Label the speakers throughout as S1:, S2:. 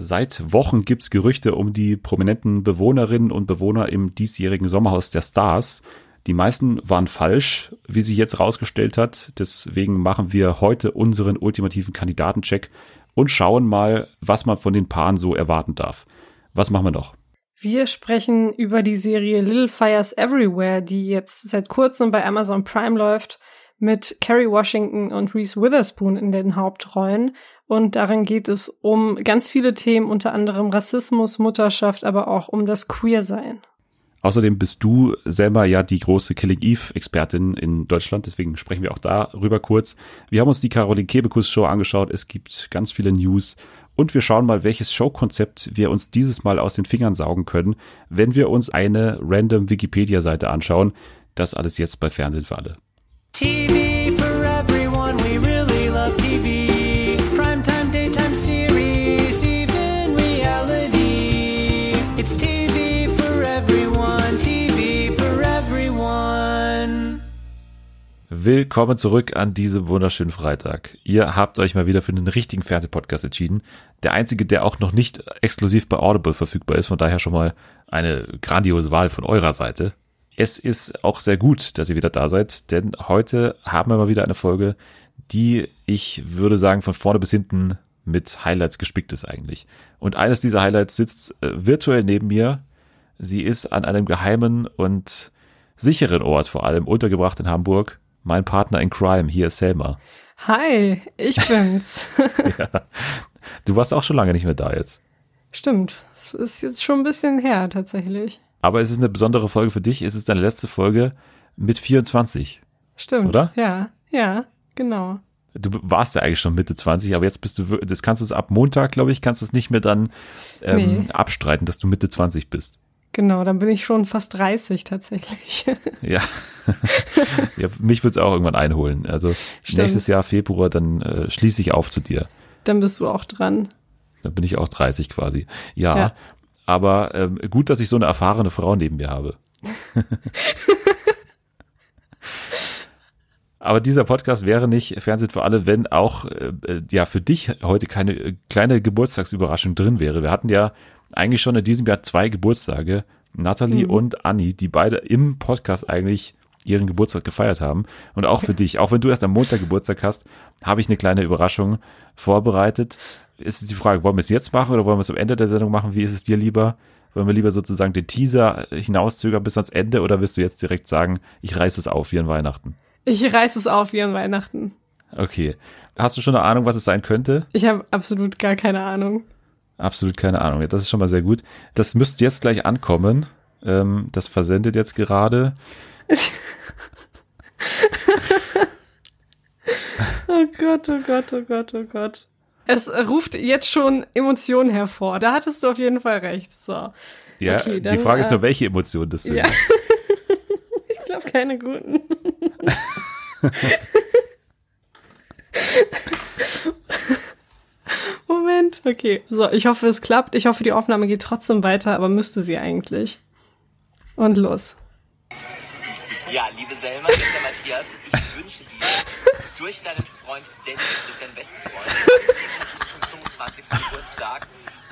S1: Seit Wochen gibt's Gerüchte um die prominenten Bewohnerinnen und Bewohner im diesjährigen Sommerhaus der Stars. Die meisten waren falsch, wie sich jetzt rausgestellt hat. Deswegen machen wir heute unseren ultimativen Kandidatencheck und schauen mal, was man von den Paaren so erwarten darf. Was machen wir noch?
S2: Wir sprechen über die Serie Little Fires Everywhere, die jetzt seit kurzem bei Amazon Prime läuft, mit Kerry Washington und Reese Witherspoon in den Hauptrollen. Und darin geht es um ganz viele Themen, unter anderem Rassismus, Mutterschaft, aber auch um das Queersein.
S1: Außerdem bist du selber ja die große Killing Eve Expertin in Deutschland, deswegen sprechen wir auch darüber kurz. Wir haben uns die Caroline Kebekus Show angeschaut. Es gibt ganz viele News und wir schauen mal, welches Showkonzept wir uns dieses Mal aus den Fingern saugen können, wenn wir uns eine random Wikipedia Seite anschauen. Das alles jetzt bei Fernsehen für alle. TV for everyone, we really love TV. Willkommen zurück an diesem wunderschönen Freitag. Ihr habt euch mal wieder für einen richtigen Fernsehpodcast entschieden. Der einzige, der auch noch nicht exklusiv bei Audible verfügbar ist. Von daher schon mal eine grandiose Wahl von eurer Seite. Es ist auch sehr gut, dass ihr wieder da seid, denn heute haben wir mal wieder eine Folge, die ich würde sagen von vorne bis hinten mit Highlights gespickt ist eigentlich. Und eines dieser Highlights sitzt äh, virtuell neben mir. Sie ist an einem geheimen und sicheren Ort vor allem untergebracht in Hamburg mein Partner in Crime. Hier ist Selma.
S2: Hi, ich bin's. ja.
S1: Du warst auch schon lange nicht mehr da jetzt.
S2: Stimmt. Es ist jetzt schon ein bisschen her, tatsächlich.
S1: Aber es ist eine besondere Folge für dich. Es ist deine letzte Folge mit 24.
S2: Stimmt.
S1: Oder?
S2: Ja, ja, genau.
S1: Du warst ja eigentlich schon Mitte 20, aber jetzt bist du, das kannst du es ab Montag, glaube ich, kannst du es nicht mehr dann ähm, nee. abstreiten, dass du Mitte 20 bist.
S2: Genau, dann bin ich schon fast 30 tatsächlich.
S1: Ja. ja mich wird es auch irgendwann einholen. Also Stimmt. nächstes Jahr Februar, dann äh, schließe ich auf zu dir.
S2: Dann bist du auch dran.
S1: Dann bin ich auch 30 quasi. Ja. ja. Aber ähm, gut, dass ich so eine erfahrene Frau neben mir habe. Aber dieser Podcast wäre nicht Fernsehen für alle, wenn auch äh, äh ja für dich heute keine äh, kleine Geburtstagsüberraschung drin wäre. Wir hatten ja eigentlich schon in diesem Jahr zwei Geburtstage, Natalie mhm. und Anni, die beide im Podcast eigentlich ihren Geburtstag gefeiert haben. Und auch für dich, auch wenn du erst am Montag Geburtstag hast, habe ich eine kleine Überraschung vorbereitet. Ist es die Frage, wollen wir es jetzt machen oder wollen wir es am Ende der Sendung machen? Wie ist es dir lieber? Wollen wir lieber sozusagen den Teaser hinauszögern bis ans Ende oder wirst du jetzt direkt sagen, ich reiße es auf wie an Weihnachten?
S2: Ich reiße es auf wie an Weihnachten.
S1: Okay. Hast du schon eine Ahnung, was es sein könnte?
S2: Ich habe absolut gar keine Ahnung.
S1: Absolut keine Ahnung. Das ist schon mal sehr gut. Das müsste jetzt gleich ankommen. Ähm, das versendet jetzt gerade.
S2: oh Gott, oh Gott, oh Gott, oh Gott. Es ruft jetzt schon Emotionen hervor. Da hattest du auf jeden Fall recht. So.
S1: Ja, okay, dann, die Frage ist nur, äh, welche Emotionen das sind. Ja.
S2: ich glaube, keine guten. Moment, okay. So, ich hoffe, es klappt. Ich hoffe, die Aufnahme geht trotzdem weiter, aber müsste sie eigentlich. Und los.
S3: Ja, liebe Selma, der Matthias. Ich wünsche dir durch deinen Freund Dennis, durch deinen besten Freund, zum 25. Geburtstag,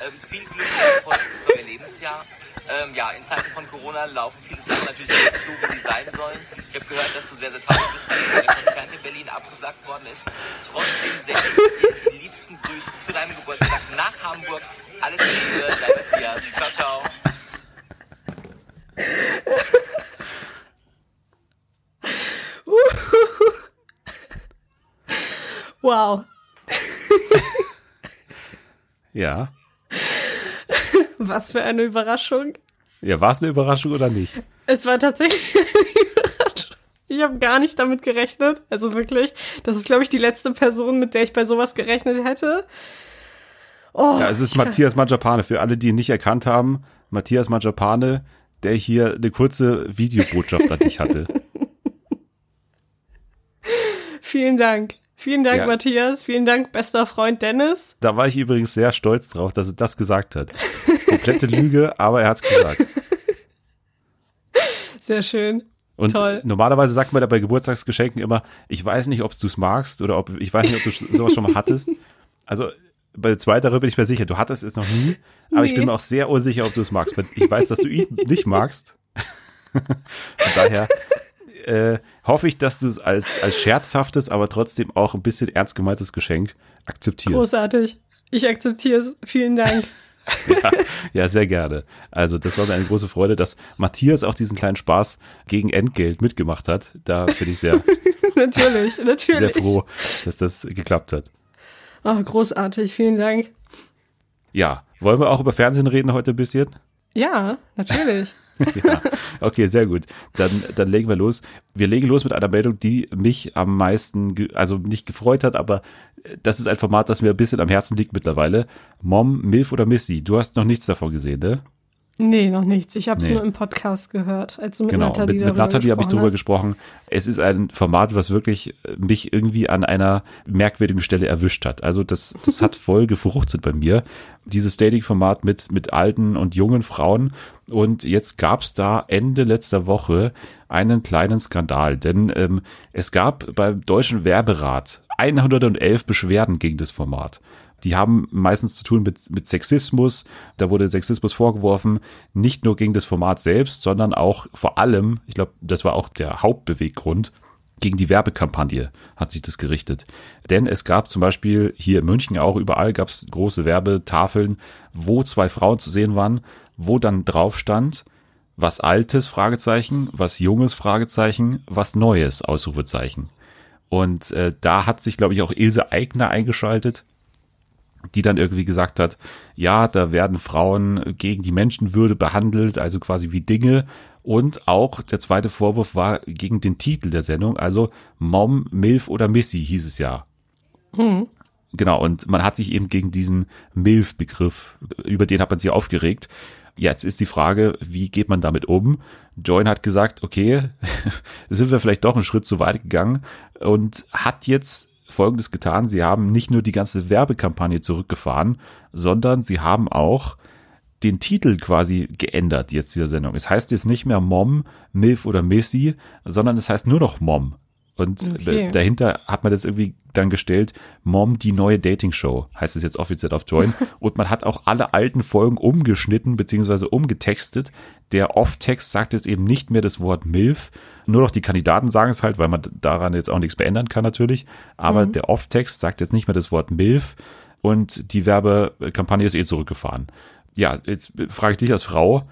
S3: ähm, viel Glück Erfolg ins neue Lebensjahr. Ähm, ja, in Zeiten von Corona laufen viele Sachen natürlich nicht so, wie sie sein sollen. Ich habe gehört, dass du sehr, sehr traurig bist, weil dein Konzert in Berlin abgesagt worden ist. Trotzdem sehr ich die liebsten Grüße zu deinem Geburtstag nach Hamburg. Alles Liebe, dein Matthias. Ciao, ciao.
S2: Wow.
S1: ja.
S2: Was für eine Überraschung.
S1: Ja, war es eine Überraschung oder nicht?
S2: Es war tatsächlich eine Überraschung. Ich habe gar nicht damit gerechnet. Also wirklich, das ist, glaube ich, die letzte Person, mit der ich bei sowas gerechnet hätte.
S1: Oh, ja, es ist Matthias Majapane. Für alle, die ihn nicht erkannt haben, Matthias Majapane, der hier eine kurze Videobotschaft an dich hatte.
S2: Vielen Dank. Vielen Dank, ja. Matthias. Vielen Dank, bester Freund Dennis.
S1: Da war ich übrigens sehr stolz drauf, dass er das gesagt hat. Komplette Lüge, aber er hat's gesagt.
S2: Sehr schön.
S1: Und
S2: Toll.
S1: normalerweise sagt man da bei Geburtstagsgeschenken immer, ich weiß nicht, ob du es magst oder ob ich weiß nicht, ob du sowas schon mal hattest. Also bei zweiterer bin ich mir sicher, du hattest es noch nie, aber
S2: Nee.
S1: ich bin mir auch sehr unsicher, ob du es magst. Ich weiß, dass du ihn nicht magst. Von daher äh, hoffe ich, dass du es als, als scherzhaftes, aber trotzdem auch ein bisschen ernst gemeintes Geschenk akzeptierst.
S2: Großartig. Ich akzeptiere es. Vielen Dank.
S1: Ja, ja, sehr gerne. Also das war mir eine große Freude, dass Matthias auch diesen kleinen Spaß gegen Entgelt mitgemacht hat. Da bin ich sehr,
S2: natürlich,
S1: sehr
S2: natürlich.
S1: froh, dass das geklappt hat.
S2: Oh, großartig. Vielen Dank.
S1: Ja, wollen wir auch über Fernsehen reden heute ein bisschen?
S2: Ja, natürlich.
S1: ja, okay, sehr gut. Dann, dann legen wir los. Wir legen los mit einer Meldung, die mich am meisten, also nicht gefreut hat, aber äh, das ist ein Format, das mir ein bisschen am Herzen liegt mittlerweile. Mom, Milf oder Missy. Du hast noch nichts davon gesehen, ne?
S2: Nee, noch nichts. Ich habe es
S1: Nee.
S2: nur im Podcast gehört, als du mit
S1: Genau,
S2: Nathalie
S1: mit, mit Nathalie habe ich darüber
S2: hast.
S1: gesprochen. Es ist ein Format, was wirklich äh, mich irgendwie an einer merkwürdigen Stelle erwischt hat. Also das, das hat voll gefruchtet bei mir. Dieses Dating-Format mit, mit alten und jungen Frauen. Und jetzt gab es da Ende letzter Woche einen kleinen Skandal. Denn ähm, es gab beim Deutschen Werberat 111 Beschwerden gegen das Format. Die haben meistens zu tun mit, mit Sexismus. Da wurde Sexismus vorgeworfen, nicht nur gegen das Format selbst, sondern auch vor allem, ich glaube, das war auch der Hauptbeweggrund, gegen die Werbekampagne hat sich das gerichtet. Denn es gab zum Beispiel hier in München auch überall gab es große Werbetafeln, wo zwei Frauen zu sehen waren, wo dann drauf stand, was Altes, Fragezeichen, was Junges, Fragezeichen, was Neues, Ausrufezeichen. Und äh, da hat sich, glaube ich, auch Ilse Eigner eingeschaltet, die dann irgendwie gesagt hat, ja, da werden Frauen gegen die Menschenwürde behandelt, also quasi wie Dinge. Und auch der zweite Vorwurf war gegen den Titel der Sendung, also Mom, Milf oder Missy hieß es ja. Genau, und man hat sich eben gegen diesen Milf-Begriff, über den hat man sich aufgeregt. Jetzt ist die Frage, wie geht man damit um? Join hat gesagt, okay, sind wir vielleicht doch einen Schritt zu weit gegangen und hat jetzt Folgendes getan. Sie haben nicht nur die ganze Werbekampagne zurückgefahren, sondern sie haben auch den Titel quasi geändert jetzt dieser Sendung. Es heißt jetzt nicht mehr Mom, Milf oder Missy, sondern es heißt nur noch Mom. Und
S2: Okay.
S1: dahinter hat man das irgendwie dann gestellt, Mom, die neue Dating-Show, heißt es jetzt offiziell auf Join. Und man hat auch alle alten Folgen umgeschnitten bzw. umgetextet. Der Off-Text sagt jetzt eben nicht mehr das Wort MILF, nur noch die Kandidaten sagen es halt, weil man daran jetzt auch nichts beändern kann natürlich. Aber der Off-Text sagt jetzt nicht mehr das Wort MILF und die Werbekampagne ist eh zurückgefahren. Ja, jetzt frage ich dich als Frau,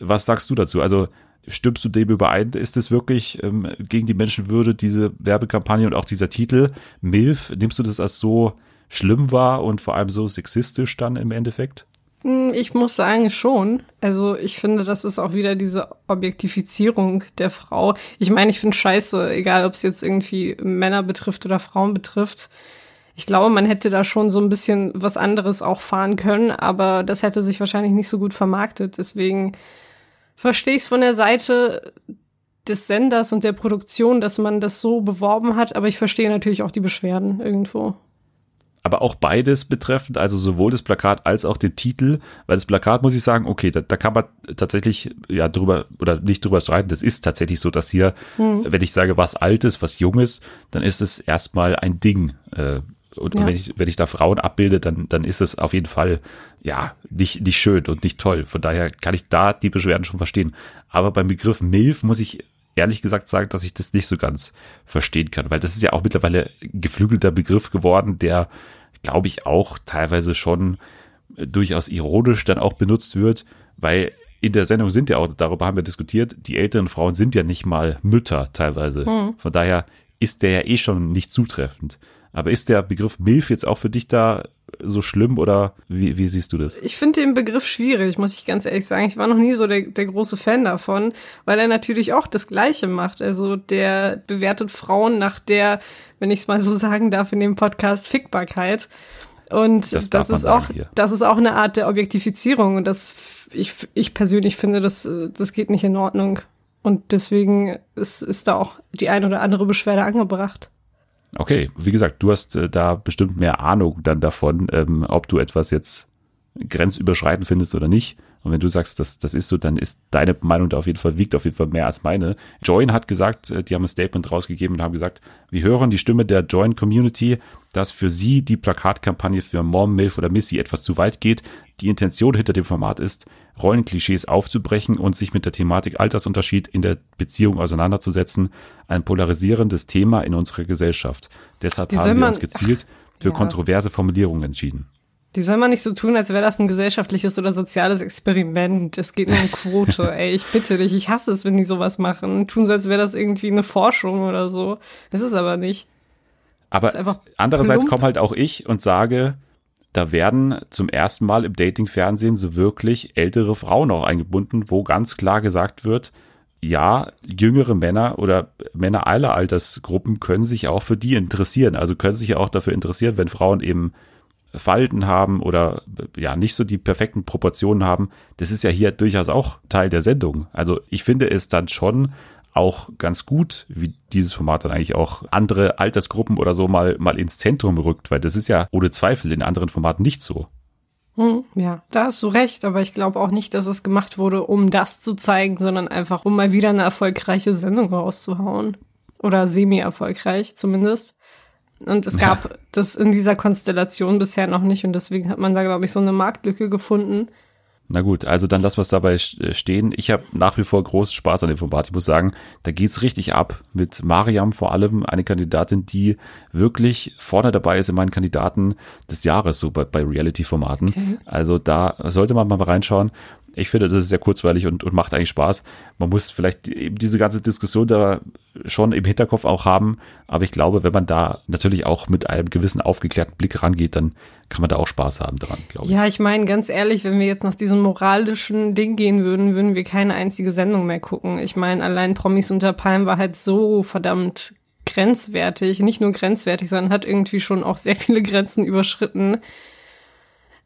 S1: was sagst du dazu? Also stimmst du dem überein? Ist es wirklich ähm, gegen die Menschenwürde, diese Werbekampagne und auch dieser Titel MILF? Nimmst du das als so schlimm wahr und vor allem so sexistisch dann im Endeffekt?
S2: Hm, Ich muss sagen, schon. Also ich finde, das ist auch wieder diese Objektifizierung der Frau. Ich meine, ich finde scheiße, egal ob es jetzt irgendwie Männer betrifft oder Frauen betrifft. Ich glaube, man hätte da schon so ein bisschen was anderes auch fahren können, aber das hätte sich wahrscheinlich nicht so gut vermarktet. Deswegen verstehe ich es von der Seite des Senders und der Produktion, dass man das so beworben hat, aber ich verstehe natürlich auch die Beschwerden irgendwo.
S1: Aber auch beides betreffend, also sowohl das Plakat als auch den Titel, weil das Plakat muss ich sagen, okay, da, da kann man tatsächlich ja drüber oder nicht drüber streiten. Das ist tatsächlich so, dass hier, wenn ich sage was Altes, was Junges, dann ist es erstmal ein Ding. Äh, und, und
S2: Ja.
S1: wenn ich wenn ich da Frauen abbilde, dann dann ist es auf jeden Fall ja nicht nicht schön und nicht toll. Von daher kann ich da die Beschwerden schon verstehen. Aber beim Begriff Milf muss ich ehrlich gesagt sagen, dass ich das nicht so ganz verstehen kann, weil das ist ja auch mittlerweile ein geflügelter Begriff geworden, der, glaube ich, auch teilweise schon äh, durchaus ironisch dann auch benutzt wird, weil in der Sendung sind ja auch, darüber haben wir diskutiert, die älteren Frauen sind ja nicht mal Mütter teilweise. Von daher ist der ja eh schon nicht zutreffend. Aber ist der Begriff Milf jetzt auch für dich da so schlimm oder wie, wie siehst du das?
S2: Ich finde den Begriff schwierig, muss ich ganz ehrlich sagen. Ich war noch nie so der, der große Fan davon, weil er natürlich auch das Gleiche macht. Also der bewertet Frauen nach der, wenn ich es mal so sagen darf, in dem Podcast Fickbarkeit. Und
S1: Das
S2: das, ist auch,
S1: hier.
S2: das ist auch eine Art der Objektifizierung. Und das, ich, ich persönlich finde, das, das geht nicht in Ordnung. Und deswegen ist, ist da auch die ein oder andere Beschwerde angebracht.
S1: Okay, wie gesagt, du hast äh, da bestimmt mehr Ahnung dann davon, ähm, ob du etwas jetzt grenzüberschreitend findest oder nicht. Und wenn du sagst, das, das ist so, dann ist deine Meinung da auf jeden Fall, wiegt auf jeden Fall mehr als meine. Join hat gesagt, äh, die haben ein Statement rausgegeben und haben gesagt, wir hören die Stimme der Join Community, dass für sie die Plakatkampagne für Mom, Milf oder Missy etwas zu weit geht. Die Intention hinter dem Format ist, Rollenklischees aufzubrechen und sich mit der Thematik Altersunterschied in der Beziehung auseinanderzusetzen. Ein polarisierendes Thema in unserer Gesellschaft. Deshalb
S2: Die
S1: haben wir uns gezielt für
S2: Ja.
S1: kontroverse Formulierungen entschieden.
S2: Die soll man nicht so tun, als wäre das ein gesellschaftliches oder soziales Experiment. Es geht nur um Quote. Ey, ich bitte dich, ich hasse es, wenn die sowas machen. Tun so, als wäre das irgendwie eine Forschung oder so. Das ist aber nicht.
S1: Aber andererseits komme halt auch ich und sage, da werden zum ersten Mal im Dating-Fernsehen so wirklich ältere Frauen auch eingebunden, wo ganz klar gesagt wird, ja, jüngere Männer oder Männer aller Altersgruppen können sich auch für die interessieren. Also können sich ja auch dafür interessieren, wenn Frauen eben Falten haben oder ja nicht so die perfekten Proportionen haben. Das ist ja hier durchaus auch Teil der Sendung. Also ich finde es dann schon auch ganz gut, wie dieses Format dann eigentlich auch andere Altersgruppen oder so mal, mal ins Zentrum rückt, weil das ist ja ohne Zweifel in anderen Formaten nicht so.
S2: Hm, ja, da hast du recht, aber ich glaube auch nicht, dass es gemacht wurde, um das zu zeigen, sondern einfach, um mal wieder eine erfolgreiche Sendung rauszuhauen. Oder semi-erfolgreich zumindest. Und es gab das in dieser Konstellation bisher noch nicht und deswegen hat man da, glaube ich, so eine Marktlücke gefunden.
S1: Na gut, also dann das, was dabei st- stehen. Ich habe nach wie vor großen Spaß an dem Format. Ich muss sagen, da geht's richtig ab. Mit Mariam vor allem, eine Kandidatin, die wirklich vorne dabei ist in meinen Kandidaten des Jahres, so bei, bei Reality-Formaten. Also da sollte man mal reinschauen. Ich finde, das ist sehr kurzweilig und, und macht eigentlich Spaß. Man muss vielleicht eben diese ganze Diskussion da schon im Hinterkopf auch haben. Aber ich glaube, wenn man da natürlich auch mit einem gewissen aufgeklärten Blick rangeht, dann kann man da auch Spaß haben dran, glaube ich.
S2: Ja, ich meine, ganz ehrlich, wenn wir jetzt nach diesem moralischen Ding gehen würden, würden wir keine einzige Sendung mehr gucken. Ich meine, allein Promis unter Palmen war halt so verdammt grenzwertig. Nicht nur grenzwertig, sondern hat irgendwie schon auch sehr viele Grenzen überschritten.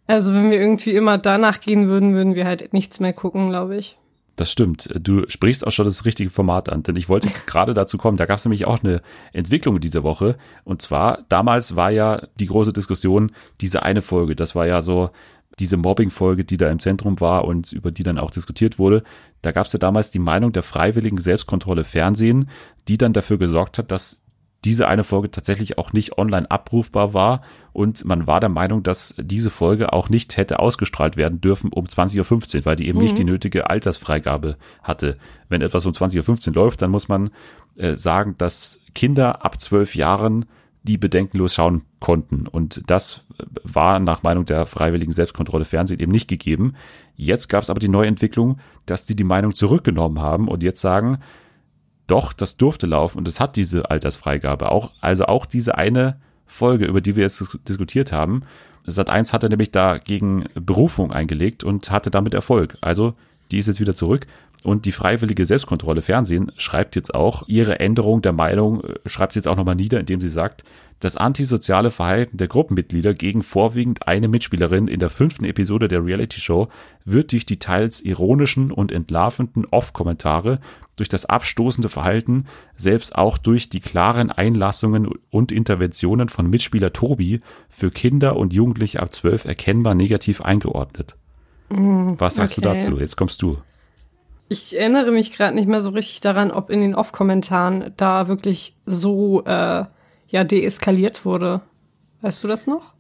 S2: Also wenn wir irgendwie immer danach gehen würden, würden wir halt nichts mehr gucken, glaube ich.
S1: Das stimmt. Du sprichst auch schon das richtige Format an, denn ich wollte gerade dazu kommen. Da gab es nämlich auch eine Entwicklung in dieser Woche. Und zwar, damals war ja die große Diskussion, diese eine Folge, das war ja so diese Mobbing-Folge, die da im Zentrum war und über die dann auch diskutiert wurde. Da gab es ja damals die Meinung der freiwilligen Selbstkontrolle Fernsehen, die dann dafür gesorgt hat, dass diese eine Folge tatsächlich auch nicht online abrufbar war und man war der Meinung, dass diese Folge auch nicht hätte ausgestrahlt werden dürfen um 20.15 Uhr, weil die eben nicht die nötige Altersfreigabe hatte. Wenn etwas um 20.15 Uhr läuft, dann muss man äh, sagen, dass Kinder ab zwölf Jahren die bedenkenlos schauen konnten. Und das äh, war nach Meinung der freiwilligen Selbstkontrolle Fernsehen eben nicht gegeben. Jetzt gab es aber die Neuentwicklung, dass die die Meinung zurückgenommen haben und jetzt sagen, doch, das durfte laufen und es hat diese Altersfreigabe. Auch, also auch diese eine Folge, über die wir jetzt dis- diskutiert haben. Sat 1 hatte nämlich dagegen Berufung eingelegt und hatte damit Erfolg. Also die ist jetzt wieder zurück. Und die freiwillige Selbstkontrolle Fernsehen schreibt jetzt auch ihre Änderung der Meinung, äh, schreibt sie jetzt auch nochmal nieder, indem sie sagt, das antisoziale Verhalten der Gruppenmitglieder gegen vorwiegend eine Mitspielerin in der fünften Episode der Reality-Show wird durch die teils ironischen und entlarvenden Off-Kommentare, durch das abstoßende Verhalten, selbst auch durch die klaren Einlassungen und Interventionen von Mitspieler Tobi für Kinder und Jugendliche ab 12 erkennbar negativ eingeordnet. Was sagst du
S2: okay.
S1: dazu? Jetzt kommst du.
S2: Ich erinnere mich gerade nicht mehr so richtig daran, ob in den Off-Kommentaren da wirklich so äh, ja deeskaliert wurde. Weißt du das noch?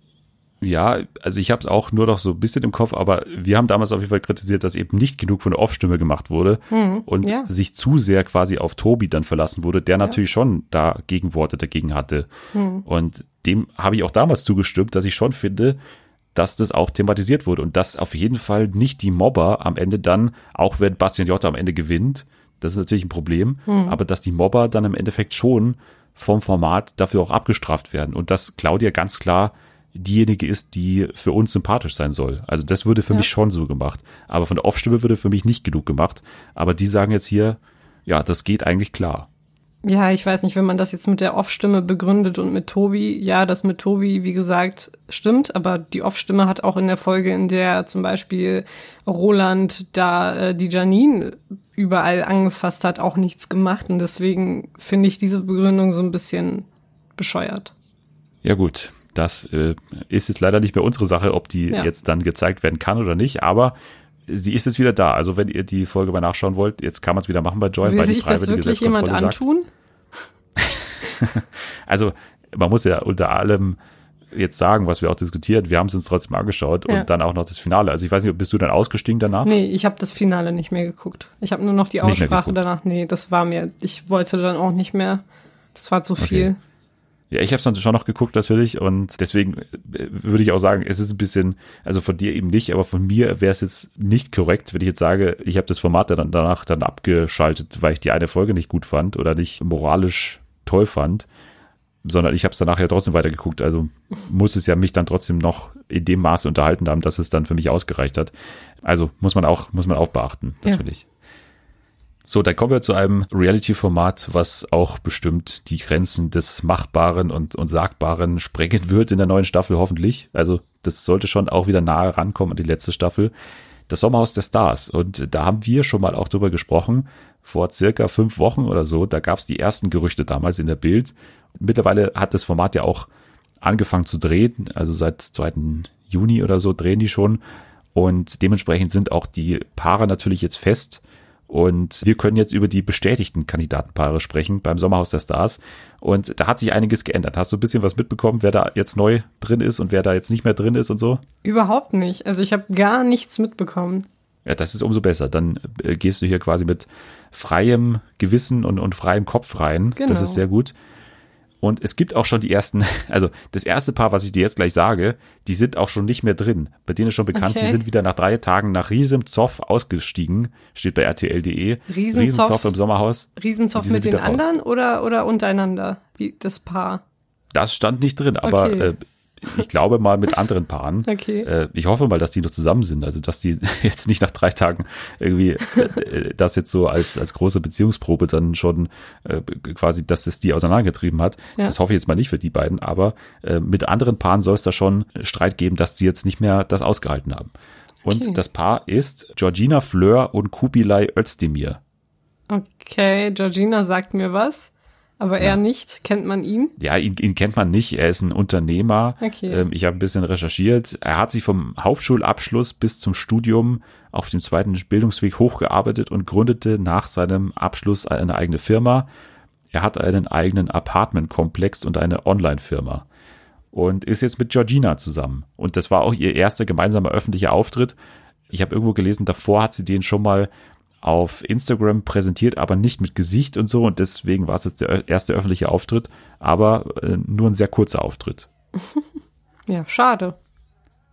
S1: Ja, also ich habe es auch nur noch so ein bisschen im Kopf, aber wir haben damals auf jeden Fall kritisiert, dass eben nicht genug von der Off-Stimme gemacht wurde und
S2: ja.
S1: sich zu sehr quasi auf Tobi dann verlassen wurde, der natürlich schon da Gegenworte dagegen hatte. Und dem habe ich auch damals zugestimmt, dass ich schon finde, dass das auch thematisiert wurde und dass auf jeden Fall nicht die Mobber am Ende dann, auch wenn Bastian Jotta am Ende gewinnt, das ist natürlich ein Problem, aber dass die Mobber dann im Endeffekt schon vom Format dafür auch abgestraft werden und dass Claudia ganz klar diejenige ist, die für uns sympathisch sein soll. Also das würde für
S2: Ja.
S1: mich schon so gemacht. Aber von der Off-Stimme würde für mich nicht genug gemacht. Aber die sagen jetzt hier, ja, das geht eigentlich klar.
S2: Ja, ich weiß nicht, wenn man das jetzt mit der Off-Stimme begründet und mit Tobi, ja, das mit Tobi, wie gesagt, stimmt, aber die Off-Stimme hat auch in der Folge, in der zum Beispiel Roland da äh, die Janine überall angefasst hat, auch nichts gemacht und deswegen finde ich diese Begründung so ein bisschen bescheuert.
S1: Ja gut, das äh, ist jetzt leider nicht mehr unsere Sache, ob die
S2: Ja.
S1: jetzt dann gezeigt werden kann oder nicht. Aber sie ist jetzt wieder da. Also wenn ihr die Folge mal nachschauen wollt, jetzt kann man es wieder machen bei Join.
S2: Will
S1: weil
S2: sich das wirklich jemand antun?
S1: Also man muss ja unter allem jetzt sagen, was wir auch diskutiert. Wir haben es uns trotzdem angeschaut
S2: Ja.
S1: und dann auch noch das Finale. Also ich weiß nicht, bist du dann ausgestiegen danach?
S2: Nee, ich habe das Finale nicht mehr geguckt. Ich habe nur noch die Aussprache danach. Nee, das war mir, ich wollte dann auch nicht mehr. Das war zu viel.
S1: Ja, ich habe es dann schon noch geguckt natürlich und deswegen äh, würde ich auch sagen, es ist ein bisschen, also von dir eben nicht, aber von mir wäre es jetzt nicht korrekt, wenn ich jetzt sage, ich habe das Format dann danach dann abgeschaltet, weil ich die eine Folge nicht gut fand oder nicht moralisch toll fand, sondern ich habe es danach ja trotzdem weitergeguckt. Also muss es ja mich dann trotzdem noch in dem Maße unterhalten haben, dass es dann für mich ausgereicht hat. Also muss man auch, muss man auch beachten, natürlich. So, dann kommen wir zu einem Reality-Format, was auch bestimmt die Grenzen des Machbaren und, und Sagbaren sprengen wird in der neuen Staffel, hoffentlich. Also, das sollte schon auch wieder nahe rankommen an die letzte Staffel. Das Sommerhaus der Stars. Und da haben wir schon mal auch drüber gesprochen. Vor circa fünf Wochen oder so. Da gab es die ersten Gerüchte damals in der Bild. Mittlerweile hat das Format ja auch angefangen zu drehen. Also seit 2. Juni oder so drehen die schon. Und dementsprechend sind auch die Paare natürlich jetzt fest. Und wir können jetzt über die bestätigten Kandidatenpaare sprechen beim Sommerhaus der Stars. Und da hat sich einiges geändert. Hast du ein bisschen was mitbekommen, wer da jetzt neu drin ist und wer da jetzt nicht mehr drin ist und so?
S2: Überhaupt nicht. Also ich habe gar nichts mitbekommen.
S1: Ja, das ist umso besser. Dann äh, gehst du hier quasi mit freiem Gewissen und, und freiem Kopf rein. Das
S2: Genau.
S1: ist sehr gut. Und es gibt auch schon die ersten, also das erste Paar, was ich dir jetzt gleich sage, die sind auch schon nicht mehr drin. Bei denen ist schon bekannt,
S2: Okay.
S1: die sind wieder nach drei Tagen nach Riesem Zoff ausgestiegen, steht bei rtl.de.
S2: Riesenzoff?
S1: im Sommerhaus.
S2: Riesenzoff mit den
S1: raus.
S2: anderen oder, oder untereinander? Wie das Paar.
S1: Das stand nicht drin, aber
S2: Okay.
S1: äh, ich glaube mal mit anderen Paaren.
S2: Okay.
S1: Äh, ich hoffe mal, dass die noch zusammen sind, also dass die jetzt nicht nach drei Tagen irgendwie äh, das jetzt so als, als große Beziehungsprobe dann schon äh, quasi, dass es die auseinandergetrieben hat.
S2: Ja.
S1: Das hoffe ich jetzt mal nicht für die beiden, aber äh, mit anderen Paaren soll es da schon Streit geben, dass die jetzt nicht mehr das ausgehalten haben. Und
S2: Okay.
S1: das Paar ist Georgina Fleur und Kubilay Özdemir.
S2: Okay, Georgina sagt mir was, aber er nicht. Kennt man ihn?
S1: Ja, ihn, ihn kennt man nicht. Er ist ein Unternehmer.
S2: Okay.
S1: Ähm, ich habe ein bisschen recherchiert. Er hat sich vom Hauptschulabschluss bis zum Studium auf dem zweiten Bildungsweg hochgearbeitet und gründete nach seinem Abschluss eine eigene Firma. Er hat einen eigenen Apartmentkomplex und eine Online-Firma und ist jetzt mit Georgina zusammen. Und das war auch ihr erster gemeinsamer öffentlicher Auftritt. Ich habe irgendwo gelesen, davor hat sie den schon mal auf Instagram präsentiert, aber nicht mit Gesicht und so. Und deswegen war es jetzt der erste öffentliche Auftritt, aber äh, nur ein sehr kurzer Auftritt.
S2: Ja, schade.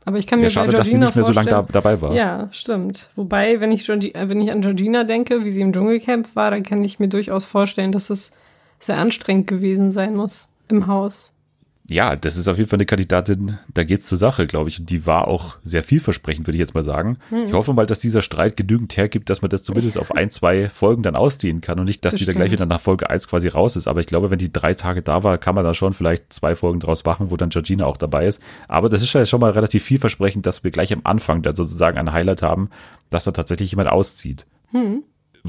S2: Aber ich kann mir
S1: Ja, schade,
S2: bei
S1: dass sie
S2: Georgina
S1: nicht mehr so lange da, dabei war.
S2: Ja, stimmt. Wobei, wenn ich, Georgi- äh, wenn ich an Georgina denke, wie sie im Dschungelcamp war, dann kann ich mir durchaus vorstellen, dass es sehr anstrengend gewesen sein muss im Haus.
S1: Ja, das ist auf jeden Fall eine Kandidatin, da geht's zur Sache, glaube ich. Und die war auch sehr vielversprechend, würde ich jetzt mal sagen.
S2: Hm.
S1: Ich hoffe mal, dass dieser Streit genügend hergibt, dass man das zumindest auf ein, zwei Folgen dann ausdehnen kann und nicht, dass die dann gleich
S2: Bestimmt.
S1: wieder nach Folge eins quasi raus ist. Aber ich glaube, wenn die drei Tage da war, kann man da schon vielleicht zwei Folgen draus machen, wo dann Georgina auch dabei ist. Aber das ist ja schon mal relativ vielversprechend, dass wir gleich am Anfang dann sozusagen ein Highlight haben, dass da tatsächlich jemand auszieht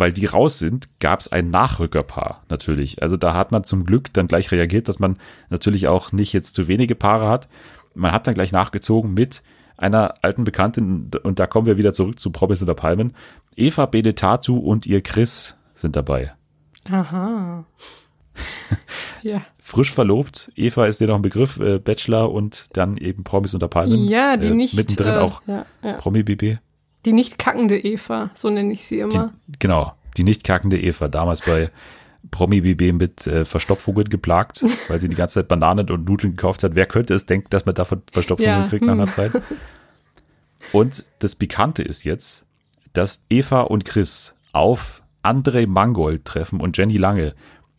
S1: weil die raus sind, gab es ein Nachrückerpaar natürlich. Also da hat man zum Glück dann gleich reagiert, dass man natürlich auch nicht jetzt zu wenige Paare hat. Man hat dann gleich nachgezogen mit einer alten Bekanntin und da kommen wir wieder zurück zu Promis oder Palmen. Eva Benetatu und ihr Chris sind dabei.
S2: Aha. ja.
S1: Frisch verlobt. Eva ist dir noch ein Begriff, äh, Bachelor und dann eben Promis unter Palmen.
S2: Ja, die
S1: äh,
S2: nicht.
S1: Mittendrin
S2: äh,
S1: auch
S2: Ja, ja.
S1: Promi-BB.
S2: Die nicht kackende Eva, so nenne ich sie
S1: Die,
S2: immer.
S1: genau, die nicht kackende Eva, damals bei Promi BB mit äh, Verstopfungen geplagt, weil sie die ganze Zeit Bananen und Nudeln gekauft hat. Wer könnte es denken, dass man davon Verstopfungen
S2: Ja,
S1: kriegt nach einer
S2: hm.
S1: Zeit? Und das Pikante ist jetzt, dass Eva und Chris auf André Mangold treffen und Jenny Lange.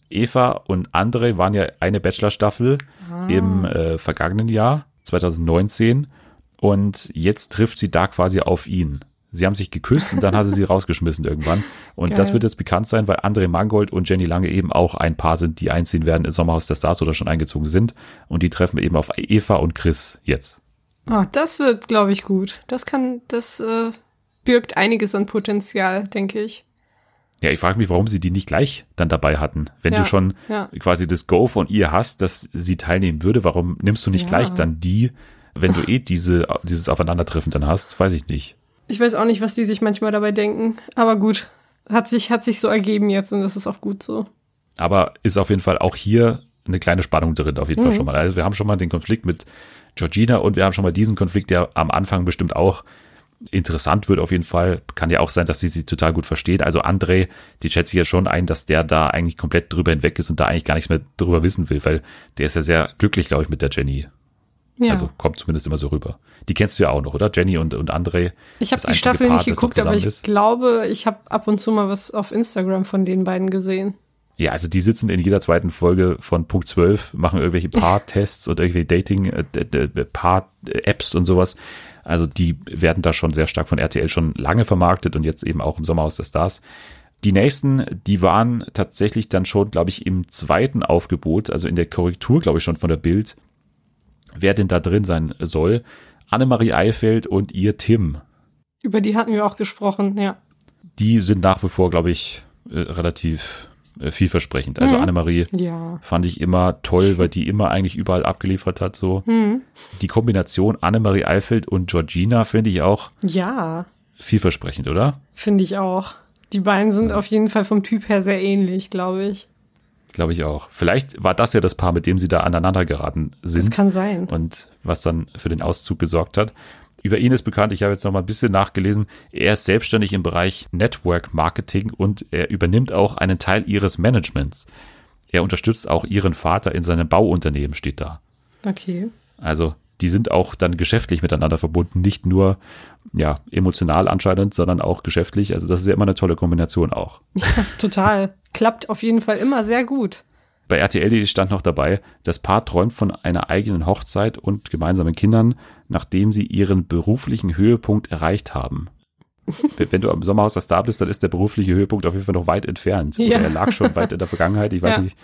S1: Eva und André waren ja eine Bachelor-Staffel im äh, vergangenen Jahr, 2019. Und jetzt trifft sie da quasi auf ihn. Sie haben sich geküsst und dann hat er sie rausgeschmissen irgendwann. Und
S2: Geil.
S1: das wird jetzt bekannt sein, weil André Mangold und Jenny Lange eben auch ein Paar sind, die einziehen werden im Sommerhaus der Stars oder schon eingezogen sind. Und die treffen eben auf Eva und Chris jetzt.
S2: Ah, das wird, glaube ich, gut. Das kann, das äh, birgt einiges an Potenzial, denke ich.
S1: Ja, ich frage mich, warum sie die nicht gleich dann dabei hatten. Wenn
S2: Ja,
S1: du schon
S2: ja.
S1: quasi das Go von ihr hast, dass sie teilnehmen würde, warum nimmst du nicht
S2: Ja.
S1: gleich dann die, wenn du eh diese, dieses Aufeinandertreffen dann hast? Weiß ich nicht.
S2: Ich weiß auch nicht, was die sich manchmal dabei denken. Aber gut, hat sich, hat sich so ergeben jetzt und das ist auch gut so.
S1: Aber ist auf jeden Fall auch hier eine kleine Spannung drin, auf jeden mhm. Fall schon mal. Also wir haben schon mal den Konflikt mit Georgina und wir haben schon mal diesen Konflikt, der am Anfang bestimmt auch interessant wird auf jeden Fall. Kann ja auch sein, dass sie sie total gut versteht. Also André, die schätze ich ja schon ein, dass der da eigentlich komplett drüber hinweg ist und da eigentlich gar nichts mehr drüber wissen will, weil der ist ja sehr glücklich, glaube ich, mit der Jenny. Ja. Also kommt zumindest immer so rüber. Die kennst du ja auch noch, oder? Jenny und, und André.
S2: Ich habe die Staffel Part, nicht geguckt, aber ich ist. glaube, ich habe ab und zu mal was auf Instagram von den beiden gesehen.
S1: Ja, also die sitzen in jeder zweiten Folge von Punkt 12, machen irgendwelche Paar-Tests und irgendwelche Dating-Paar-Apps äh, und sowas. Also die werden da schon sehr stark von RTL schon lange vermarktet und jetzt eben auch im Sommerhaus der Stars. Die nächsten, die waren tatsächlich dann schon, glaube ich, im zweiten Aufgebot, also in der Korrektur, glaube ich, schon von der Bild, wer denn da drin sein soll. Annemarie Eifeld und ihr Tim.
S2: Über die hatten wir auch gesprochen, ja.
S1: Die sind nach wie vor, glaube ich, äh, relativ äh, vielversprechend. Also mhm. Annemarie ja. fand ich immer toll, weil die immer eigentlich überall abgeliefert hat. So mhm. die Kombination Annemarie Eifeld und Georgina finde ich auch
S2: ja
S1: vielversprechend, oder?
S2: Finde ich auch. Die beiden sind ja. auf jeden Fall vom Typ her sehr ähnlich, glaube ich.
S1: Glaube ich auch. Vielleicht war das ja das Paar, mit dem sie da aneinander geraten sind. Das
S2: kann sein.
S1: Und was dann für den Auszug gesorgt hat. Über ihn ist bekannt, ich habe jetzt noch mal ein bisschen nachgelesen, er ist selbstständig im Bereich Network Marketing und er übernimmt auch einen Teil ihres Managements. Er unterstützt auch ihren Vater in seinem Bauunternehmen, steht da.
S2: Okay.
S1: Also, die sind auch dann geschäftlich miteinander verbunden, nicht nur ja, emotional anscheinend, sondern auch geschäftlich. Also, das ist ja immer eine tolle Kombination auch.
S2: Ja, total. Klappt auf jeden Fall immer sehr gut.
S1: Bei RTL stand noch dabei, das Paar träumt von einer eigenen Hochzeit und gemeinsamen Kindern, nachdem sie ihren beruflichen Höhepunkt erreicht haben. Wenn du am Sommerhaus der Star bist, dann ist der berufliche Höhepunkt auf jeden Fall noch weit entfernt. Ja. Oder er lag schon weit in der Vergangenheit. Ich weiß ja. nicht,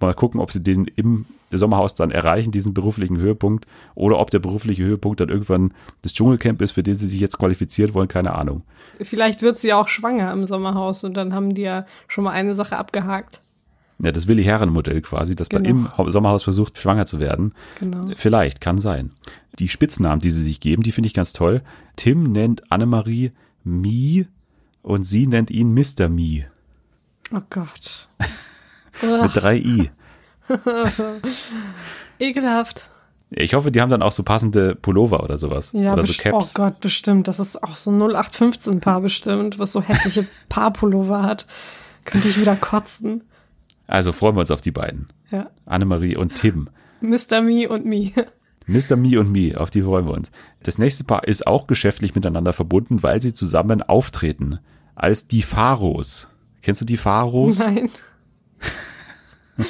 S1: mal gucken, ob sie den im Sommerhaus dann erreichen, diesen beruflichen Höhepunkt, oder ob der berufliche Höhepunkt dann irgendwann das Dschungelcamp ist, für den sie sich jetzt qualifiziert wollen, keine Ahnung.
S2: Vielleicht wird sie auch schwanger im Sommerhaus und dann haben die ja schon mal eine Sache abgehakt.
S1: Ja, das Willi Herren Modell quasi, dass genau. man im Sommerhaus versucht, schwanger zu werden. Genau. Vielleicht, kann sein. Die Spitznamen, die sie sich geben, die finde ich ganz toll. Tim nennt Annemarie Mi und sie nennt ihn Mr. Mi.
S2: Oh Gott.
S1: Mit drei I.
S2: Ekelhaft.
S1: Ich hoffe, die haben dann auch so passende Pullover oder sowas. Ja, oder so Caps.
S2: Oh Gott, bestimmt. Das ist auch so ein 0815 Paar bestimmt, was so hässliche Paarpullover hat. Könnte ich wieder kotzen.
S1: Also freuen wir uns auf die beiden. Ja. Annemarie und Tim.
S2: Mr. Me und Me.
S1: Mr. Me und Me, auf die freuen wir uns. Das nächste Paar ist auch geschäftlich miteinander verbunden, weil sie zusammen auftreten. Als die Pharos. Kennst du die Pharos?
S2: Nein.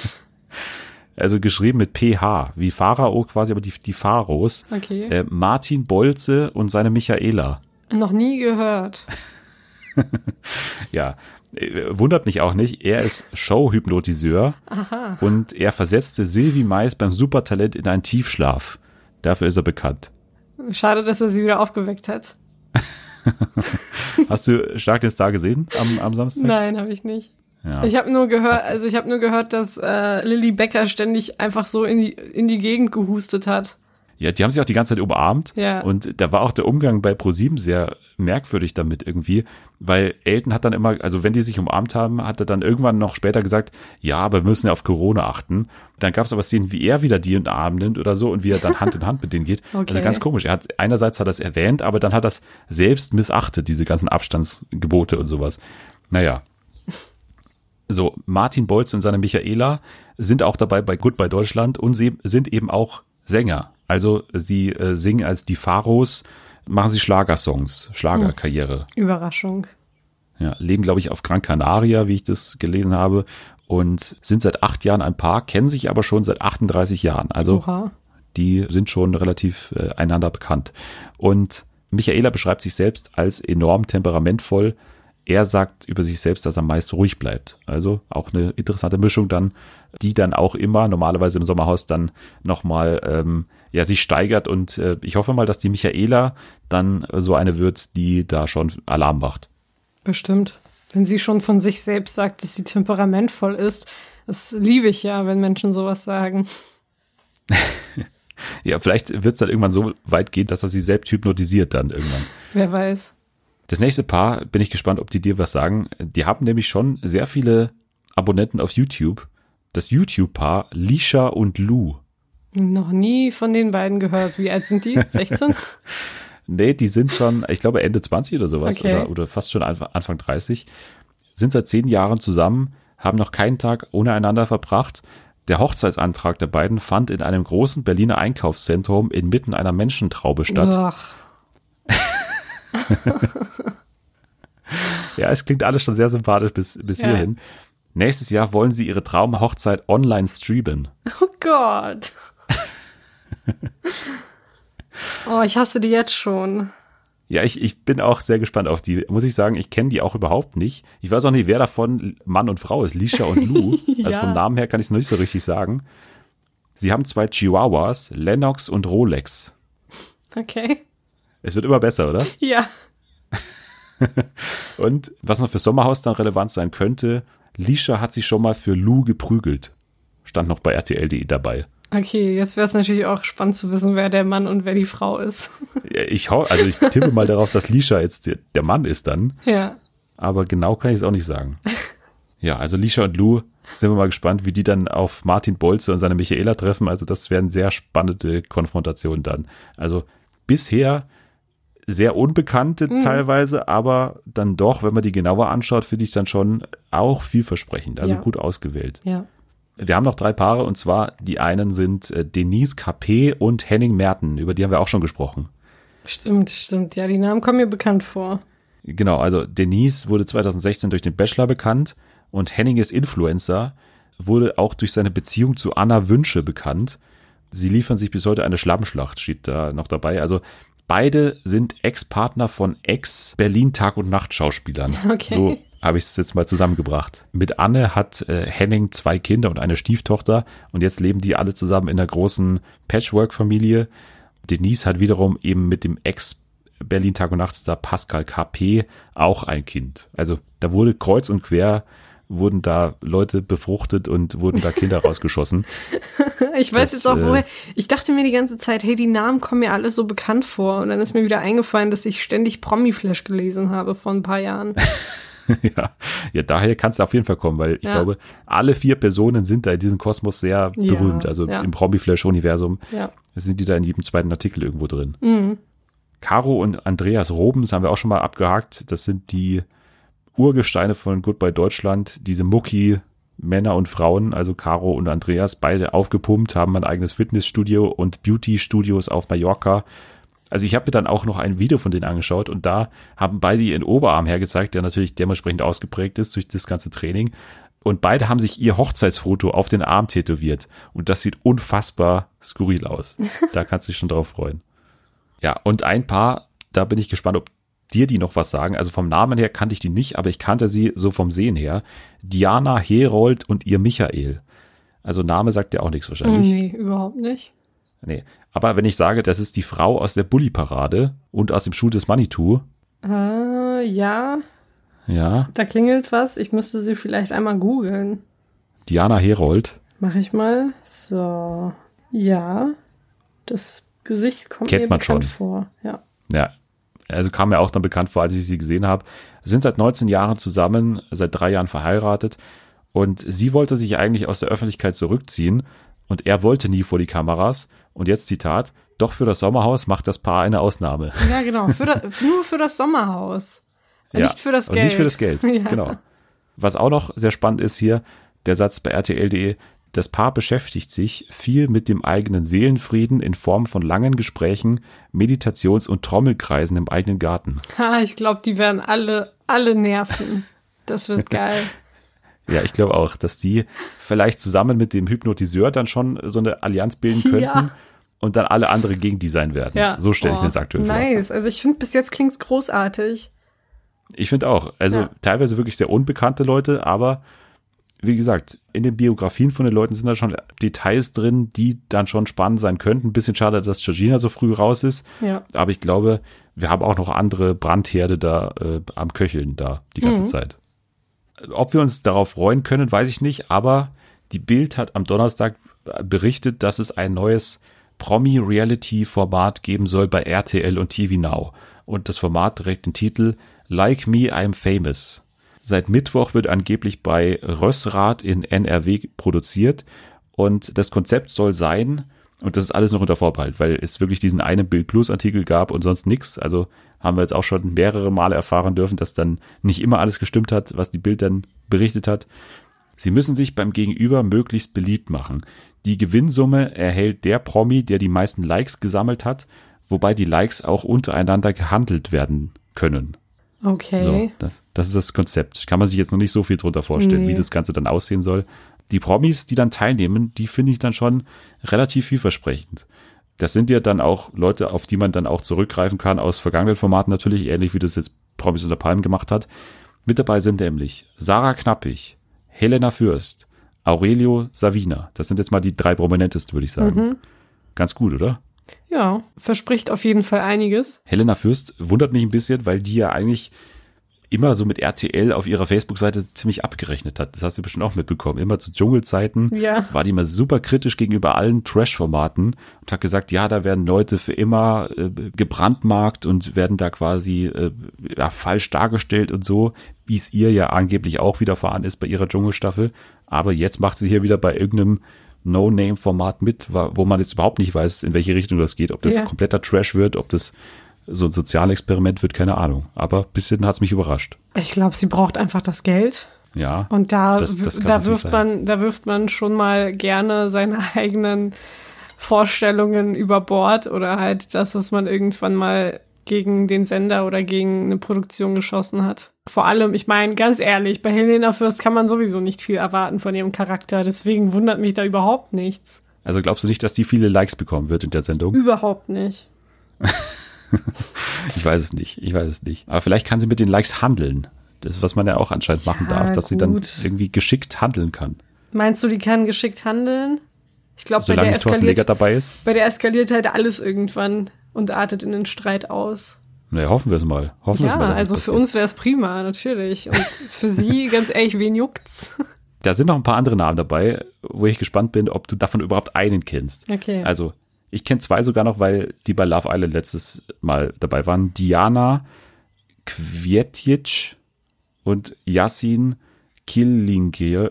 S1: also geschrieben mit PH, wie Pharao quasi, aber die, die Pharos.
S2: Okay.
S1: Äh, Martin Bolze und seine Michaela.
S2: Noch nie gehört.
S1: ja, äh, wundert mich auch nicht, er ist Showhypnotiseur und er versetzte Silvi Mais beim Supertalent in einen Tiefschlaf. Dafür ist er bekannt.
S2: Schade, dass er sie wieder aufgeweckt hat.
S1: Hast du Stark den Star gesehen am, am Samstag?
S2: Nein, habe ich nicht. Ja. Ich habe nur gehört, also ich habe nur gehört, dass äh, Lilly Becker ständig einfach so in die, in die Gegend gehustet hat.
S1: Ja, die haben sich auch die ganze Zeit umarmt.
S2: Ja.
S1: Und da war auch der Umgang bei ProSieben sehr merkwürdig damit irgendwie, weil Elton hat dann immer, also wenn die sich umarmt haben, hat er dann irgendwann noch später gesagt, ja, aber wir müssen ja auf Corona achten. Dann gab es aber Szenen, wie er wieder die in den Arm nimmt oder so und wie er dann Hand in Hand mit denen geht. Okay. Also ganz komisch. Er hat einerseits hat er es erwähnt, aber dann hat er es selbst missachtet, diese ganzen Abstandsgebote und sowas. Naja. So, Martin Bolz und seine Michaela sind auch dabei bei Goodbye Deutschland und sie sind eben auch Sänger. Also sie äh, singen als die Pharos, machen sie Schlagersongs, Schlagerkarriere.
S2: Hm. Überraschung.
S1: Ja, leben, glaube ich, auf Gran Canaria, wie ich das gelesen habe, und sind seit acht Jahren ein Paar, kennen sich aber schon seit 38 Jahren. Also Oha. die sind schon relativ äh, einander bekannt. Und Michaela beschreibt sich selbst als enorm temperamentvoll, er sagt über sich selbst, dass er meist ruhig bleibt. Also auch eine interessante Mischung dann, die dann auch immer normalerweise im Sommerhaus dann nochmal ähm, ja, sich steigert. Und äh, ich hoffe mal, dass die Michaela dann so eine wird, die da schon Alarm macht.
S2: Bestimmt. Wenn sie schon von sich selbst sagt, dass sie temperamentvoll ist, das liebe ich ja, wenn Menschen sowas sagen.
S1: ja, vielleicht wird es dann irgendwann so weit gehen, dass er sie selbst hypnotisiert dann irgendwann.
S2: Wer weiß.
S1: Das nächste Paar, bin ich gespannt, ob die dir was sagen. Die haben nämlich schon sehr viele Abonnenten auf YouTube. Das YouTube-Paar Lisha und Lou.
S2: Noch nie von den beiden gehört. Wie alt sind die? 16?
S1: Nee, die sind schon, ich glaube, Ende 20 oder sowas
S2: Okay.
S1: oder, oder fast schon Anfang, Anfang 30. Sind seit zehn Jahren zusammen, haben noch keinen Tag ohne einander verbracht. Der Hochzeitsantrag der beiden fand in einem großen Berliner Einkaufszentrum inmitten einer Menschentraube statt.
S2: Ach,
S1: Ja, es klingt alles schon sehr sympathisch bis, bis
S2: Ja.
S1: hierhin. Nächstes Jahr wollen sie ihre Traumhochzeit online streamen.
S2: oh Gott. Oh, ich hasse die jetzt schon.
S1: Ja, ich, ich bin auch sehr gespannt auf die. Muss ich sagen, ich kenne die auch überhaupt nicht. Ich weiß auch nicht, wer davon Mann und Frau ist, Lisha und Lou. Also
S2: Ja.
S1: vom Namen her kann ich es noch nicht so richtig sagen. Sie haben zwei Chihuahuas, Lennox und Rolex.
S2: Okay.
S1: Es wird immer besser, oder?
S2: Ja.
S1: Und was noch für Sommerhaus dann relevant sein könnte, Lisha hat sich schon mal für Lou geprügelt. Stand noch bei RTL.de dabei.
S2: Okay, jetzt wäre es natürlich auch spannend zu wissen, wer der Mann und wer die Frau ist.
S1: Ich hau, also ich tippe mal darauf, dass Lisha jetzt der, der Mann ist dann.
S2: Ja.
S1: aber genau kann ich es auch nicht sagen. Ja, also Lisha und Lou sind wir mal gespannt, wie die dann auf Martin Bolze und seine Michaela treffen. Also das werden sehr spannende Konfrontationen dann. Also bisher sehr unbekannte teilweise, aber dann doch, wenn man die genauer anschaut, finde ich dann schon auch vielversprechend. Also
S2: Ja.
S1: gut ausgewählt.
S2: Ja.
S1: Wir haben noch drei Paare und zwar die einen sind äh, Denise Capet und Henning Merten. Über die haben wir auch schon gesprochen.
S2: Stimmt, stimmt. Ja, die Namen kommen mir bekannt vor.
S1: Genau, also Denise wurde 2016 durch den Bachelor bekannt und Henning ist Influencer, wurde auch durch seine Beziehung zu Anna Wünsche bekannt. Sie liefern sich bis heute eine Schlammschlacht, steht da noch dabei. Also beide sind Ex-Partner von Ex-Berlin Tag- und Nacht-Schauspielern.
S2: Okay.
S1: So habe ich es jetzt mal zusammengebracht. Mit Anne hat äh, Henning zwei Kinder und eine Stieftochter und jetzt leben die alle zusammen in einer großen Patchwork-Familie. Denise hat wiederum eben mit dem Ex Berlin Tag und Nachtstar Pascal KP auch ein Kind. Also da wurde kreuz und quer wurden da Leute befruchtet und wurden da Kinder rausgeschossen.
S2: Ich weiß
S1: Das,
S2: jetzt auch,
S1: äh,
S2: woher. Ich dachte mir die ganze Zeit, hey, die Namen kommen mir alle so bekannt vor. Und dann ist mir wieder eingefallen, dass ich ständig Promi-Flash gelesen habe vor ein paar Jahren.
S1: ja, ja, daher kann es auf jeden Fall kommen, weil ich
S2: Ja.
S1: glaube, alle vier Personen sind da in diesem Kosmos sehr
S2: Ja,
S1: berühmt. Also
S2: ja.
S1: im Promi-Flash-Universum
S2: Ja.
S1: sind die da in jedem zweiten Artikel irgendwo drin.
S2: Mhm.
S1: Caro und Andreas Robens haben wir auch schon mal abgehakt. Das sind die Urgesteine von Goodbye Deutschland, diese Mucki Männer und Frauen, also Caro und Andreas, beide aufgepumpt, haben ein eigenes Fitnessstudio und Beauty-Studios auf Mallorca. Also ich habe mir dann auch noch ein Video von denen angeschaut und da haben beide ihren Oberarm hergezeigt, der natürlich dementsprechend ausgeprägt ist durch das ganze Training. Und beide haben sich ihr Hochzeitsfoto auf den Arm tätowiert. Und das sieht unfassbar skurril aus. Da kannst du dich schon drauf freuen. Ja, und ein paar, da bin ich gespannt, ob dir die noch was sagen. Also vom Namen her kannte ich die nicht, aber ich kannte sie so vom Sehen her. Diana Herold und ihr Michael. Also Name sagt ja auch nichts wahrscheinlich.
S2: Nee, überhaupt nicht.
S1: Nee. Aber wenn ich sage, das ist die Frau aus der Bully-Parade und aus dem Schuh des Manitou,
S2: Äh, ja,
S1: ja,
S2: da klingelt was. Ich müsste sie vielleicht einmal googeln.
S1: Diana Herold,
S2: Mach ich mal. So. Ja. Das Gesicht kommt
S1: Kennt
S2: mir
S1: man
S2: bekannt
S1: schon.
S2: vor. Ja.
S1: ja, also kam mir auch dann bekannt vor, als ich sie gesehen habe, sind seit 19 Jahren zusammen, seit drei Jahren verheiratet und sie wollte sich eigentlich aus der Öffentlichkeit zurückziehen und er wollte nie vor die Kameras und jetzt Zitat, doch für das Sommerhaus macht das Paar eine Ausnahme.
S2: Ja, genau. Für das, nur für das Sommerhaus. Nicht für das
S1: und
S2: Geld.
S1: nicht für das Geld,
S2: Ja.
S1: genau. Was auch noch sehr spannend ist hier, der Satz bei RTL.de, das Paar beschäftigt sich viel mit dem eigenen Seelenfrieden in Form von langen Gesprächen, Meditations- und Trommelkreisen im eigenen Garten.
S2: Ha, ich glaube, die werden alle, alle nerven. Das wird geil.
S1: Ja, ich glaube auch, dass die vielleicht zusammen mit dem Hypnotiseur dann schon so eine Allianz bilden könnten
S2: Ja.
S1: und dann alle andere gegen die sein werden.
S2: Ja.
S1: So stelle ich
S2: Oh,
S1: mir das aktuell vor.
S2: Nice. Also ich finde, bis jetzt klingt's großartig.
S1: Ich finde auch. Also
S2: Ja.
S1: teilweise wirklich sehr unbekannte Leute, aber wie gesagt, in den Biografien von den Leuten sind da schon Details drin, die dann schon spannend sein könnten. Ein bisschen schade, dass Georgina so früh raus ist.
S2: Ja.
S1: Aber ich glaube, wir haben auch noch andere Brandherde da äh, am Köcheln da die ganze
S2: Mhm.
S1: Zeit. Ob wir uns darauf freuen können, weiß ich nicht, aber die Bild hat am Donnerstag berichtet, dass es ein neues Promi-Reality-Format geben soll bei RTL und TV Now. und das Format trägt den Titel Like Me I'm Famous. Seit Mittwoch wird angeblich bei Rössrath in NRW produziert und das Konzept soll sein, und das ist alles noch unter Vorbehalt, weil es wirklich diesen einen Bild Plus Artikel gab und sonst nichts. Also haben wir jetzt auch schon mehrere Male erfahren dürfen, dass dann nicht immer alles gestimmt hat, was die Bild dann berichtet hat. Sie müssen sich beim Gegenüber möglichst beliebt machen. Die Gewinnsumme erhält der Promi, der die meisten Likes gesammelt hat, wobei die Likes auch untereinander gehandelt werden können.
S2: Okay.
S1: So, das, das ist das Konzept. Kann man sich jetzt noch nicht so viel drunter vorstellen,
S2: Nee.
S1: wie das Ganze dann aussehen soll. Die Promis, die dann teilnehmen, die finde ich dann schon relativ vielversprechend. Das sind ja dann auch Leute, auf die man dann auch zurückgreifen kann aus vergangenen Formaten natürlich, ähnlich wie das jetzt Promis unter Palmen gemacht hat. Mit dabei sind nämlich Sarah Knappig, Helena Fürst, Aurelio Savina. Das sind jetzt mal die drei prominentesten, würde ich sagen.
S2: Mhm.
S1: Ganz gut, oder?
S2: Ja, verspricht auf jeden Fall einiges.
S1: Helena Fürst wundert mich ein bisschen, weil die ja eigentlich immer so mit RTL auf ihrer Facebook-Seite ziemlich abgerechnet hat. Das hast du bestimmt auch mitbekommen. Immer zu Dschungelzeiten
S2: Ja.
S1: war die immer super kritisch gegenüber allen Trash-Formaten und hat gesagt, ja, da werden Leute für immer äh, gebrandmarkt und werden da quasi äh, ja, falsch dargestellt und so, wie es ihr ja angeblich auch widerfahren ist bei ihrer Dschungelstaffel. Aber jetzt macht sie hier wieder bei irgendeinem No-Name-Format mit, wo man jetzt überhaupt nicht weiß, in welche Richtung das geht, ob das
S2: Ja.
S1: kompletter Trash wird, ob das so ein Sozialexperiment wird, keine Ahnung. Aber bis hierhin hat's mich überrascht.
S2: Ich glaube, sie braucht einfach das Geld.
S1: Ja.
S2: Und da,
S1: Das- das
S2: da wirft
S1: sein.
S2: man, da wirft man schon mal gerne seine eigenen Vorstellungen über Bord oder halt das, was man irgendwann mal gegen den Sender oder gegen eine Produktion geschossen hat. Vor allem, ich meine, ganz ehrlich, bei Helena Fürst kann man sowieso nicht viel erwarten von ihrem Charakter, deswegen wundert mich da überhaupt nichts.
S1: Also glaubst du nicht, dass die viele Likes bekommen wird in der Sendung?
S2: Überhaupt nicht.
S1: Ich weiß es nicht. Ich weiß es nicht. Aber vielleicht kann sie mit den Likes handeln. Das ist, was man ja auch anscheinend machen
S2: Ja,
S1: darf, dass sie dann
S2: gut.
S1: irgendwie geschickt handeln kann.
S2: Meinst du, die kann geschickt handeln? Ich glaube, bei der eskaliert,
S1: dabei ist.
S2: bei der eskaliert halt alles irgendwann und artet in den Streit aus.
S1: Naja, hoffen wir es mal. Hoffen wir
S2: Ja,
S1: mal.
S2: also für uns wäre es prima, natürlich. Und für sie, ganz ehrlich, wen juckt's?
S1: Da sind noch ein paar andere Namen dabei, wo ich gespannt bin, ob du davon überhaupt einen kennst.
S2: Okay.
S1: Also, ich kenne zwei sogar noch, weil die bei Love Island letztes Mal dabei waren. Diana Kwietjic und Yassin Kilingir.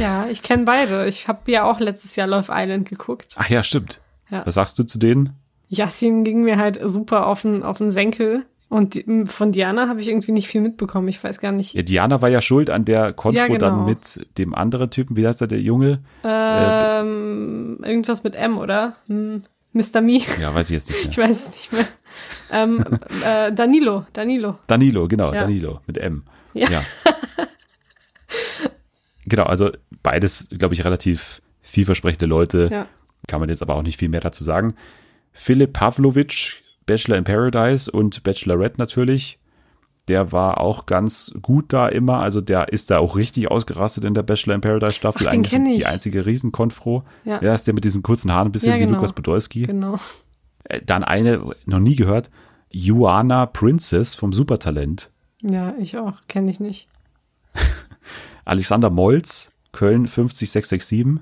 S2: Ja, ich kenne beide. Ich habe ja auch letztes Jahr Love Island geguckt.
S1: Ach ja, stimmt.
S2: Ja.
S1: Was sagst du zu denen?
S2: Yassin ging mir halt super auf den, auf den Senkel. Und von Diana habe ich irgendwie nicht viel mitbekommen. Ich weiß gar nicht.
S1: Ja, Diana war ja schuld an der Konfro
S2: Ja, genau.
S1: dann mit dem anderen Typen. Wie heißt der, der Junge?
S2: Ähm, irgendwas mit M, oder? Hm, Mr. Me.
S1: Ja, weiß ich jetzt nicht mehr.
S2: Ich weiß es nicht mehr. ähm, äh, Danilo, Danilo.
S1: Danilo, genau,
S2: Ja.
S1: Danilo mit M.
S2: Ja.
S1: genau, also beides, glaube ich, relativ vielversprechende Leute.
S2: Ja.
S1: Kann man jetzt aber auch nicht viel mehr dazu sagen. Philipp Pavlovic, Bachelor in Paradise und Bachelorette natürlich. Der war auch ganz gut da immer. Also der ist da auch richtig ausgerastet in der Bachelor in Paradise Staffel.
S2: Ach,
S1: Eigentlich die einzige Riesenkonfro.
S2: Ja.
S1: Der ist der mit diesen kurzen Haaren, ein bisschen
S2: Ja,
S1: wie
S2: genau.
S1: Lukas Podolski.
S2: Genau.
S1: Äh, Dann eine, noch nie gehört, Joanna Princess vom Supertalent.
S2: Ja, ich auch. Kenne ich nicht.
S1: Alexander Molz, Köln 50667.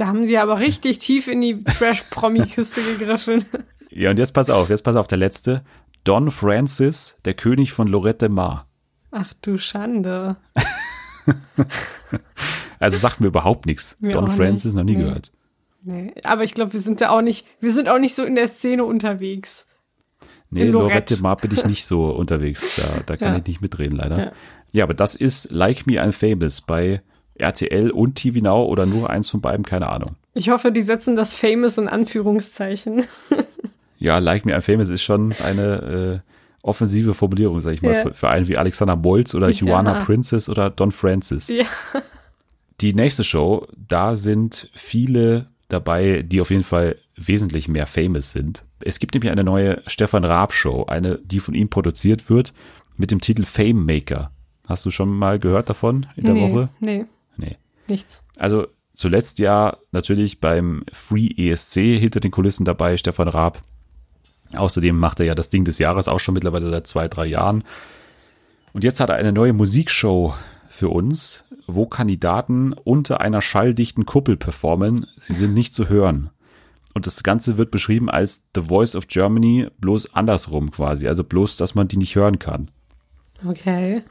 S2: Da haben sie aber richtig tief in die Trash-Promi-Kiste gegriffen.
S1: Ja, und jetzt pass auf, jetzt pass auf, der letzte. Don Francis, der König von Lorette Mar.
S2: Ach du Schande.
S1: Also sagt mir überhaupt nichts.
S2: Mir
S1: Don Francis
S2: nicht.
S1: noch nie
S2: Nee.
S1: gehört.
S2: Nee. Aber ich glaube, wir sind da auch nicht, wir sind auch nicht so in der Szene unterwegs.
S1: Nee,
S2: In
S1: Lorette.
S2: Lorette.
S1: Mar bin ich nicht so unterwegs. Da, da kann
S2: Ja.
S1: ich nicht mitreden, leider. Ja.
S2: Ja.
S1: aber das ist Like Me I'm Famous bei RTL und TV Now oder nur eins von beiden, keine Ahnung.
S2: Ich hoffe, die setzen das Famous in Anführungszeichen.
S1: Ja, Like Me I'm Famous ist schon eine äh, offensive Formulierung, sag ich mal,
S2: Ja.
S1: für, für einen wie Alexander Molz oder
S2: Ja.
S1: Joanna Princess oder Don Francis.
S2: ja.
S1: Die nächste Show, da sind viele dabei, die auf jeden Fall wesentlich mehr famous sind. Es gibt nämlich eine neue Stefan Raab Show, eine, die von ihm produziert wird, mit dem Titel Fame Maker. Hast du schon mal gehört davon in der
S2: nee,
S1: Woche?
S2: nee,
S1: Nee.
S2: Nichts.
S1: Also zuletzt ja natürlich beim Free ESC hinter den Kulissen dabei, Stefan Raab. Außerdem macht er ja das Ding des Jahres auch schon mittlerweile seit zwei, drei Jahren. Und jetzt hat er eine neue Musikshow für uns, wo Kandidaten unter einer schalldichten Kuppel performen. Sie sind nicht zu hören. Und das Ganze wird beschrieben als The Voice of Germany, bloß andersrum quasi. Also bloß, dass man die nicht hören kann.
S2: Okay.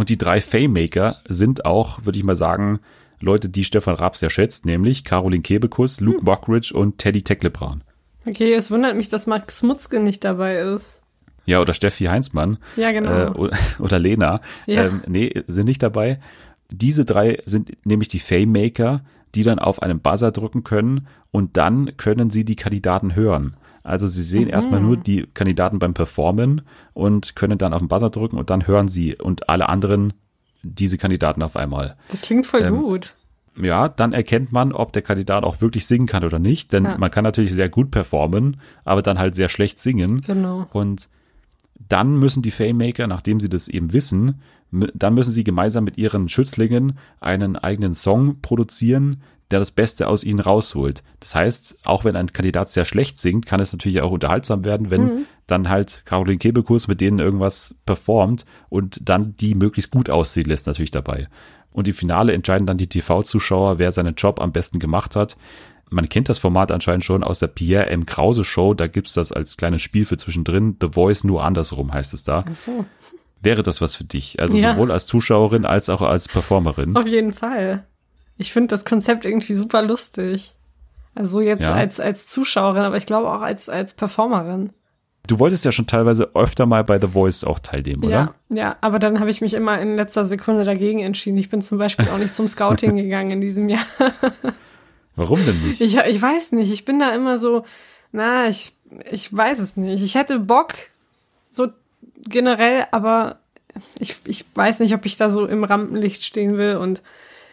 S1: Und die drei Faymaker sind auch, würde ich mal sagen, Leute, die Stefan Raab sehr schätzt, nämlich Caroline Kebekus, Luke Mockridge und Teddy Tecklebraun.
S2: Okay, es wundert mich, dass Max Mutzke nicht dabei ist.
S1: Ja, oder Steffi Heinzmann.
S2: Ja, genau.
S1: Äh, oder, Lena.
S2: Ja.
S1: Ähm, nee, sind nicht dabei. Diese drei sind nämlich die Faymaker, die dann auf einen Buzzer drücken können und dann können sie die Kandidaten hören. Also sie sehen
S2: Mhm.
S1: erstmal nur die Kandidaten beim Performen und können dann auf den Buzzer drücken und dann hören sie und alle anderen diese Kandidaten auf einmal.
S2: Das klingt voll
S1: Ähm,
S2: gut.
S1: Ja, dann erkennt man, ob der Kandidat auch wirklich singen kann oder nicht, denn
S2: Ja.
S1: man kann natürlich sehr gut performen, aber dann halt sehr schlecht singen.
S2: Genau.
S1: Und dann müssen die Faymaker, nachdem sie das eben wissen, dann müssen sie gemeinsam mit ihren Schützlingen einen eigenen Song produzieren, der das Beste aus ihnen rausholt. Das heißt, auch wenn ein Kandidat sehr schlecht singt, kann es natürlich auch unterhaltsam werden, wenn dann halt Caroline Kebekus mit denen irgendwas performt und dann die möglichst gut aussehen lässt natürlich dabei. Und im Finale entscheiden dann die TV-Zuschauer, wer seinen Job am besten gemacht hat. Man kennt das Format anscheinend schon aus der Pierre M. Krause Show. Da gibt's das als kleines Spiel für zwischendrin. The Voice nur andersrum heißt es da.
S2: Ach so.
S1: Wäre das was für dich? Also
S2: Ja.
S1: sowohl als Zuschauerin als auch als Performerin.
S2: Auf jeden Fall. Ich finde das Konzept irgendwie super lustig. Also jetzt
S1: Ja.
S2: als, als Zuschauerin, aber ich glaube auch als, als Performerin.
S1: Du wolltest ja schon teilweise öfter mal bei The Voice auch teilnehmen, oder?
S2: Ja, ja, aber dann habe ich mich immer in letzter Sekunde dagegen entschieden. Ich bin zum Beispiel auch nicht zum Scouting gegangen in diesem Jahr.
S1: Warum denn nicht?
S2: Ich, ich weiß nicht, ich bin da immer so, na, ich, ich weiß es nicht. Ich hätte Bock, so generell, aber ich, ich weiß nicht, ob ich da so im Rampenlicht stehen will und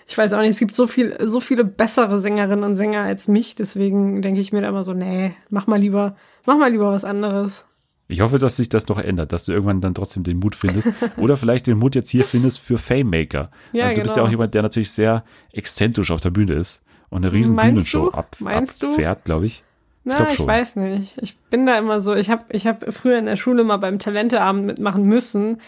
S2: ich weiß auch nicht, es gibt so viel, so viele bessere Sängerinnen und Sänger als mich, deswegen denke ich mir da immer so, nee, mach mal lieber, mach mal lieber was anderes.
S1: Ich hoffe, dass sich das noch ändert, dass du irgendwann dann trotzdem den Mut findest. Oder vielleicht den Mut jetzt hier findest für Fame-Maker.
S2: Ja,
S1: also du bist ja
S2: genau.
S1: auch jemand, der natürlich sehr exzentrisch auf der Bühne ist und eine riesen
S2: Meinst
S1: Bühnenshow
S2: du?
S1: ab,
S2: Meinst
S1: abfährt, glaube ich.
S2: Na, ich,
S1: schon.
S2: weiß nicht. Ich bin da immer so, ich habe ich hab früher in der Schule mal beim Talenteabend mitmachen müssen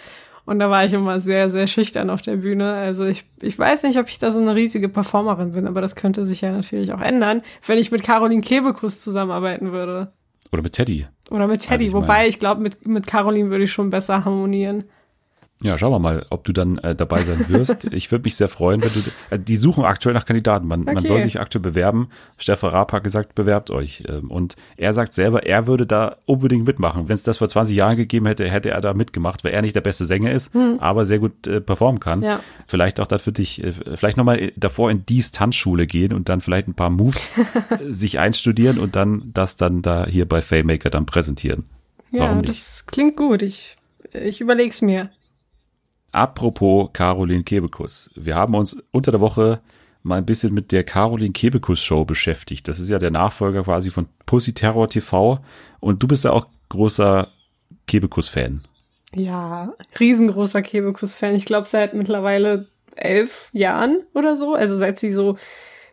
S2: und da war ich immer sehr, sehr schüchtern auf der Bühne. Also ich, ich weiß nicht, ob ich da so eine riesige Performerin bin, aber das könnte sich ja natürlich auch ändern, wenn ich mit Caroline Kebekus zusammenarbeiten würde.
S1: Oder mit Teddy.
S2: Oder mit Teddy,
S1: ich
S2: wobei
S1: meine-
S2: ich glaube, mit, mit Caroline würde ich schon besser harmonieren.
S1: Ja, schauen wir mal, ob du dann äh, dabei sein wirst. Ich würde mich sehr freuen, wenn du. Äh, die suchen aktuell nach Kandidaten. Man, man
S2: Okay.
S1: soll sich aktuell bewerben. Stefan Raab hat gesagt, bewerbt euch. Ähm, Und er sagt selber, er würde da unbedingt mitmachen. Wenn es das vor 20 Jahren gegeben hätte, hätte er da mitgemacht, weil er nicht der beste Sänger ist, aber sehr gut äh, performen kann.
S2: Hm. Ja.
S1: Vielleicht auch da für dich, äh, vielleicht nochmal davor in dies Tanzschule gehen und dann vielleicht ein paar Moves äh, sich einstudieren und dann das dann da hier bei Faymaker dann präsentieren.
S2: Ja,
S1: Warum nicht?
S2: das klingt gut. Ich, ich überleg's mir.
S1: Apropos Caroline Kebekus. Wir haben uns unter der Woche mal ein bisschen mit der Caroline Kebekus Show beschäftigt. Das ist ja der Nachfolger quasi von Pussy Terror TV. Und du bist ja auch großer Kebekus-Fan.
S2: Ja, riesengroßer Kebekus-Fan. Ich glaube, seit mittlerweile elf Jahren oder so. Also seit sie so,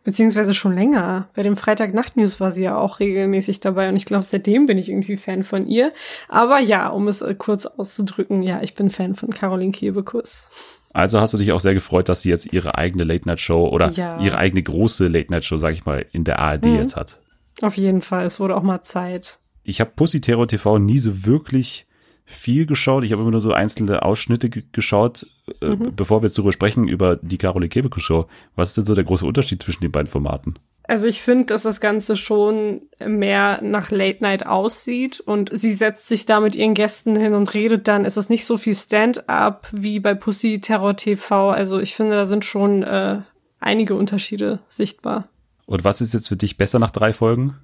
S2: beziehungsweise schon länger. Bei dem Freitag-Nacht-News war sie ja auch regelmäßig dabei und ich glaube, seitdem bin ich irgendwie Fan von ihr. Aber ja, um es äh, kurz auszudrücken, ja, ich bin Fan von Caroline Kebekus.
S1: Also hast du dich auch sehr gefreut, dass sie jetzt ihre eigene Late-Night-Show oder
S2: Ja.
S1: ihre eigene große Late-Night-Show, sag ich mal, in der ARD
S2: Mhm.
S1: jetzt hat.
S2: Auf jeden Fall, es wurde auch mal Zeit.
S1: Ich habe Pussy Terror TV nie so wirklich viel geschaut. Ich habe immer nur so einzelne Ausschnitte ge- geschaut. Äh,
S2: Mhm.
S1: Bevor wir jetzt darüber sprechen, über die Caroline Kebekus Show, was ist denn so der große Unterschied zwischen den beiden Formaten?
S2: Also ich finde, dass das Ganze schon mehr nach Late Night aussieht und sie setzt sich da mit ihren Gästen hin und redet dann. Es ist nicht so viel Stand-up wie bei Pussy Terror TV. Also ich finde, da sind schon äh, einige Unterschiede sichtbar.
S1: Und was ist jetzt für dich besser nach drei Folgen?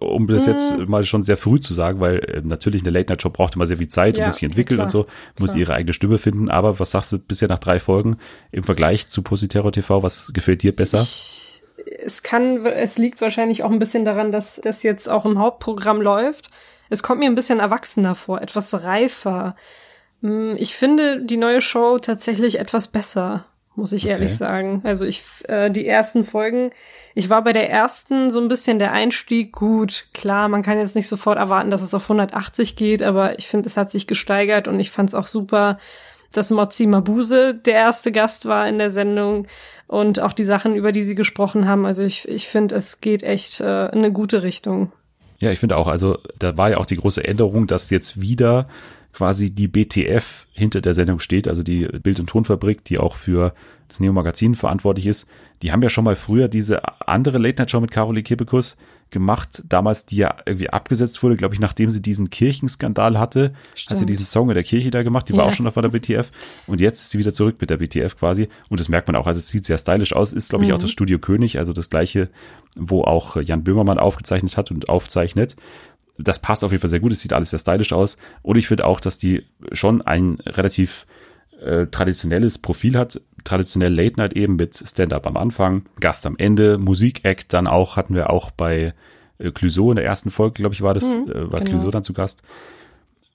S1: Um das jetzt
S2: Hm.
S1: mal schon sehr früh zu sagen, weil äh, natürlich eine Late-Night-Show braucht immer sehr viel Zeit und
S2: Ja,
S1: muss sich entwickeln
S2: klar,
S1: und so, muss
S2: klar.
S1: ihre eigene Stimme finden. Aber was sagst du bisher nach drei Folgen im Vergleich zu Pussy Terror TV? Was gefällt dir besser?
S2: Es kann, es liegt wahrscheinlich auch ein bisschen daran, dass das jetzt auch im Hauptprogramm läuft. Es kommt mir ein bisschen erwachsener vor, etwas reifer. Hm, Ich finde die neue Show tatsächlich etwas besser, muss ich
S1: Okay.
S2: ehrlich sagen. Also ich, äh, die ersten Folgen, ich war bei der ersten so ein bisschen der Einstieg gut. Klar, man kann jetzt nicht sofort erwarten, dass es auf 180 geht, aber ich finde, es hat sich gesteigert und ich fand es auch super, dass Mozzi Mabuse der erste Gast war in der Sendung und auch die Sachen, über die sie gesprochen haben. Also ich, ich finde, es geht echt äh, in eine gute Richtung.
S1: Ja, ich finde auch, also da war ja auch die große Änderung, dass jetzt wieder quasi die BTF hinter der Sendung steht, also die Bild- und Tonfabrik, die auch für das Neo Magazin verantwortlich ist. Die haben ja schon mal früher diese andere Late Night Show mit Caroline Kebekus gemacht, damals, die ja irgendwie abgesetzt wurde, glaube ich, nachdem sie diesen Kirchenskandal hatte, Stimmt. hat sie diesen Song in der Kirche da gemacht, die ja. war auch schon auf der BTF und jetzt ist sie wieder zurück mit der BTF quasi und das merkt man auch, also es sieht sehr stylisch aus, ist glaube ich mhm. auch das Studio König, also das gleiche, wo auch Jan Böhmermann aufgezeichnet hat und aufzeichnet das passt auf jeden Fall sehr gut. Es sieht alles sehr stylisch aus. Und ich finde auch, dass die schon ein relativ äh, traditionelles Profil hat. Traditionell Late Night eben mit Stand-up am Anfang, Gast am Ende, Musik-Act dann auch, hatten wir auch bei äh, Clouseau in der ersten Folge, glaube ich, war das, mhm, äh, war genau. Clouseau dann zu Gast.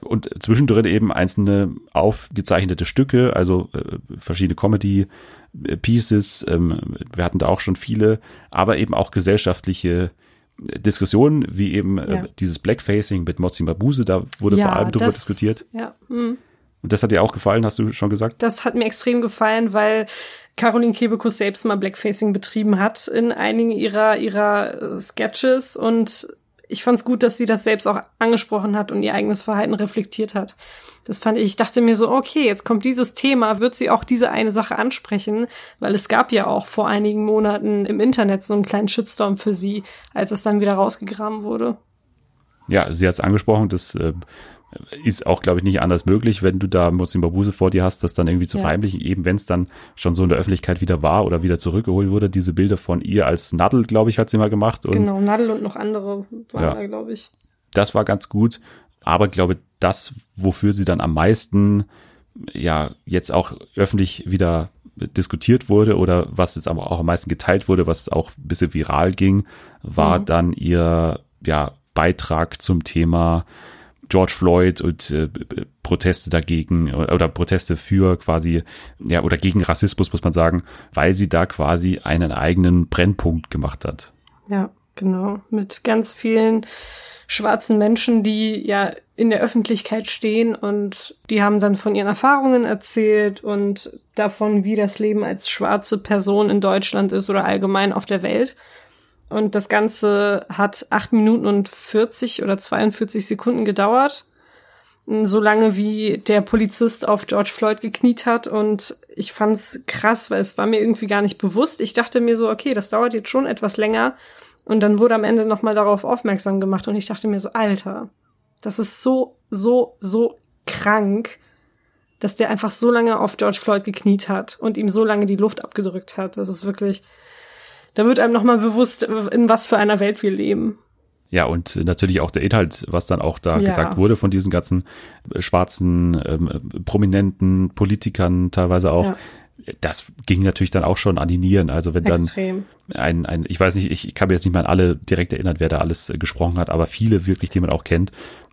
S1: Und zwischendrin eben einzelne aufgezeichnete Stücke, also äh, verschiedene Comedy-Pieces. Ähm, wir hatten da auch schon viele, aber eben auch gesellschaftliche Diskussionen, wie eben äh, ja. äh, dieses Blackfacing mit Mozi Mabuse, da wurde ja, vor allem darüber diskutiert.
S2: Ja. Hm.
S1: Und das hat dir auch gefallen, hast du schon gesagt?
S2: Das hat mir extrem gefallen, weil Caroline Kebekus selbst mal Blackfacing betrieben hat in einigen ihrer, ihrer äh, Sketches und ich fand es gut, dass sie das selbst auch angesprochen hat und ihr eigenes Verhalten reflektiert hat. Das fand ich, ich dachte mir so, okay, jetzt kommt dieses Thema, wird sie auch diese eine Sache ansprechen, weil es gab ja auch vor einigen Monaten im Internet so einen kleinen Shitstorm für sie, als es dann wieder rausgegraben wurde.
S1: Ja, sie hat es angesprochen, das äh, ist auch, glaube ich, nicht anders möglich, wenn du da Mozin Babuse vor dir hast, das dann irgendwie zu ja. verheimlichen, eben wenn es dann schon so in der Öffentlichkeit wieder war oder wieder zurückgeholt wurde. Diese Bilder von ihr als Nadel, glaube ich, hat sie mal gemacht.
S2: Und, genau, Nadel und noch andere waren ja, da, glaube ich.
S1: Das war ganz gut, aber glaube das, wofür sie dann am meisten ja jetzt auch öffentlich wieder diskutiert wurde oder was jetzt aber auch am meisten geteilt wurde, was auch ein bisschen viral ging, war mhm. dann ihr ja Beitrag zum Thema George Floyd und äh, Proteste dagegen oder Proteste für quasi, ja, oder gegen Rassismus, muss man sagen, weil sie da quasi einen eigenen Brennpunkt gemacht hat.
S2: Ja, genau. Mit ganz vielen schwarzen Menschen, die ja in der Öffentlichkeit stehen und die haben dann von ihren Erfahrungen erzählt und davon, wie das Leben als schwarze Person in Deutschland ist oder allgemein auf der Welt. Und das Ganze hat acht Minuten und 40 oder 42 Sekunden gedauert. So lange wie der Polizist auf George Floyd gekniet hat. Und ich fand's krass, weil es war mir irgendwie gar nicht bewusst. Ich dachte mir so, okay, das dauert jetzt schon etwas länger. Und dann wurde am Ende nochmal darauf aufmerksam gemacht. Und ich dachte mir so, Alter, das ist so, so, so krank, dass der einfach so lange auf George Floyd gekniet hat und ihm so lange die Luft abgedrückt hat. Das ist wirklich, da wird einem nochmal bewusst, in was für einer Welt wir leben.
S1: Ja, und natürlich auch der Inhalt, was dann auch da ja. gesagt wurde von diesen ganzen äh, schwarzen, ähm, prominenten Politikern teilweise auch. Ja. Das ging natürlich dann auch schon an die Nieren. Also wenn dann Extrem. ein, ein, ich weiß nicht, ich, ich kann mir jetzt nicht mal an alle direkt erinnern, wer da alles äh, gesprochen hat, aber viele wirklich, die man auch kennt,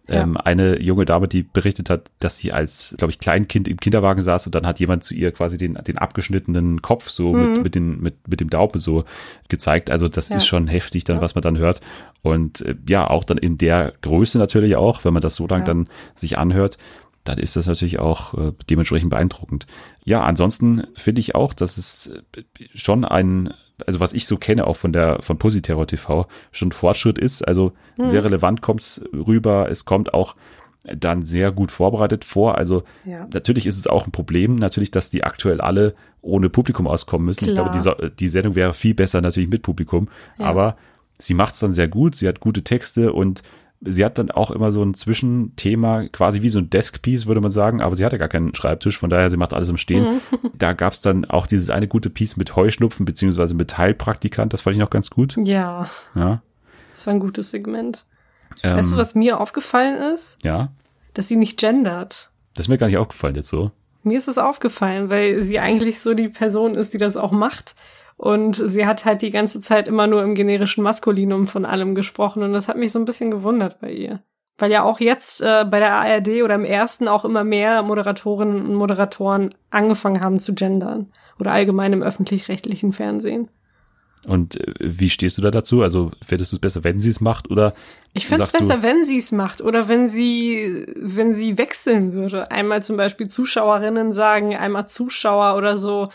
S1: ja. Ähm, eine junge Dame, die berichtet hat, dass sie als, glaube ich, Kleinkind im Kinderwagen saß und dann hat jemand zu ihr quasi den, den abgeschnittenen Kopf so mhm. mit, mit, den, mit, mit dem Daumen so gezeigt. Also das ja. ist schon heftig dann, ja. was man dann hört. Und äh, ja, auch dann in der Größe natürlich auch, wenn man das so lang dann sich anhört dann ist das natürlich auch äh, dementsprechend beeindruckend. Ja, ansonsten finde ich auch, dass es äh, schon ein also was ich so kenne auch von der von Positerror TV, schon Fortschritt ist. Also hm. sehr relevant kommt's rüber. Es kommt auch dann sehr gut vorbereitet vor. Also ja. natürlich ist es auch ein Problem, natürlich, dass die aktuell alle ohne Publikum auskommen müssen. Klar. Ich glaube, die, die Sendung wäre viel besser natürlich mit Publikum, ja. aber sie macht's dann sehr gut. Sie hat gute Texte und sie hat dann auch immer so ein Zwischenthema, quasi wie so ein Deskpiece, würde man sagen, aber sie hatte gar keinen Schreibtisch, von daher, sie macht alles im Stehen. Mhm. Da gab's dann auch dieses eine gute Piece mit Heuschnupfen, beziehungsweise mit Heilpraktikant, das fand ich noch ganz gut.
S2: Ja. Ja. Das war ein gutes Segment. Ähm, weißt du, was mir aufgefallen ist?
S1: Ja.
S2: Dass sie nicht gendert.
S1: Das ist mir gar nicht aufgefallen jetzt so.
S2: Mir ist es aufgefallen, weil sie eigentlich so die Person ist, die das auch macht. Und sie hat halt die ganze Zeit immer nur im generischen Maskulinum von allem gesprochen. Und das hat mich so ein bisschen gewundert bei ihr. Weil ja auch jetzt äh, bei der ARD oder im ersten auch immer mehr Moderatorinnen und Moderatoren angefangen haben zu gendern. Oder allgemein im öffentlich-rechtlichen Fernsehen.
S1: Und äh, wie stehst du da dazu? Also fändest du es besser, wenn sie es macht oder?
S2: Ich fände es besser, wenn sie es macht oder wenn sie, wenn sie wechseln würde. Einmal zum Beispiel Zuschauerinnen sagen, einmal Zuschauer oder so.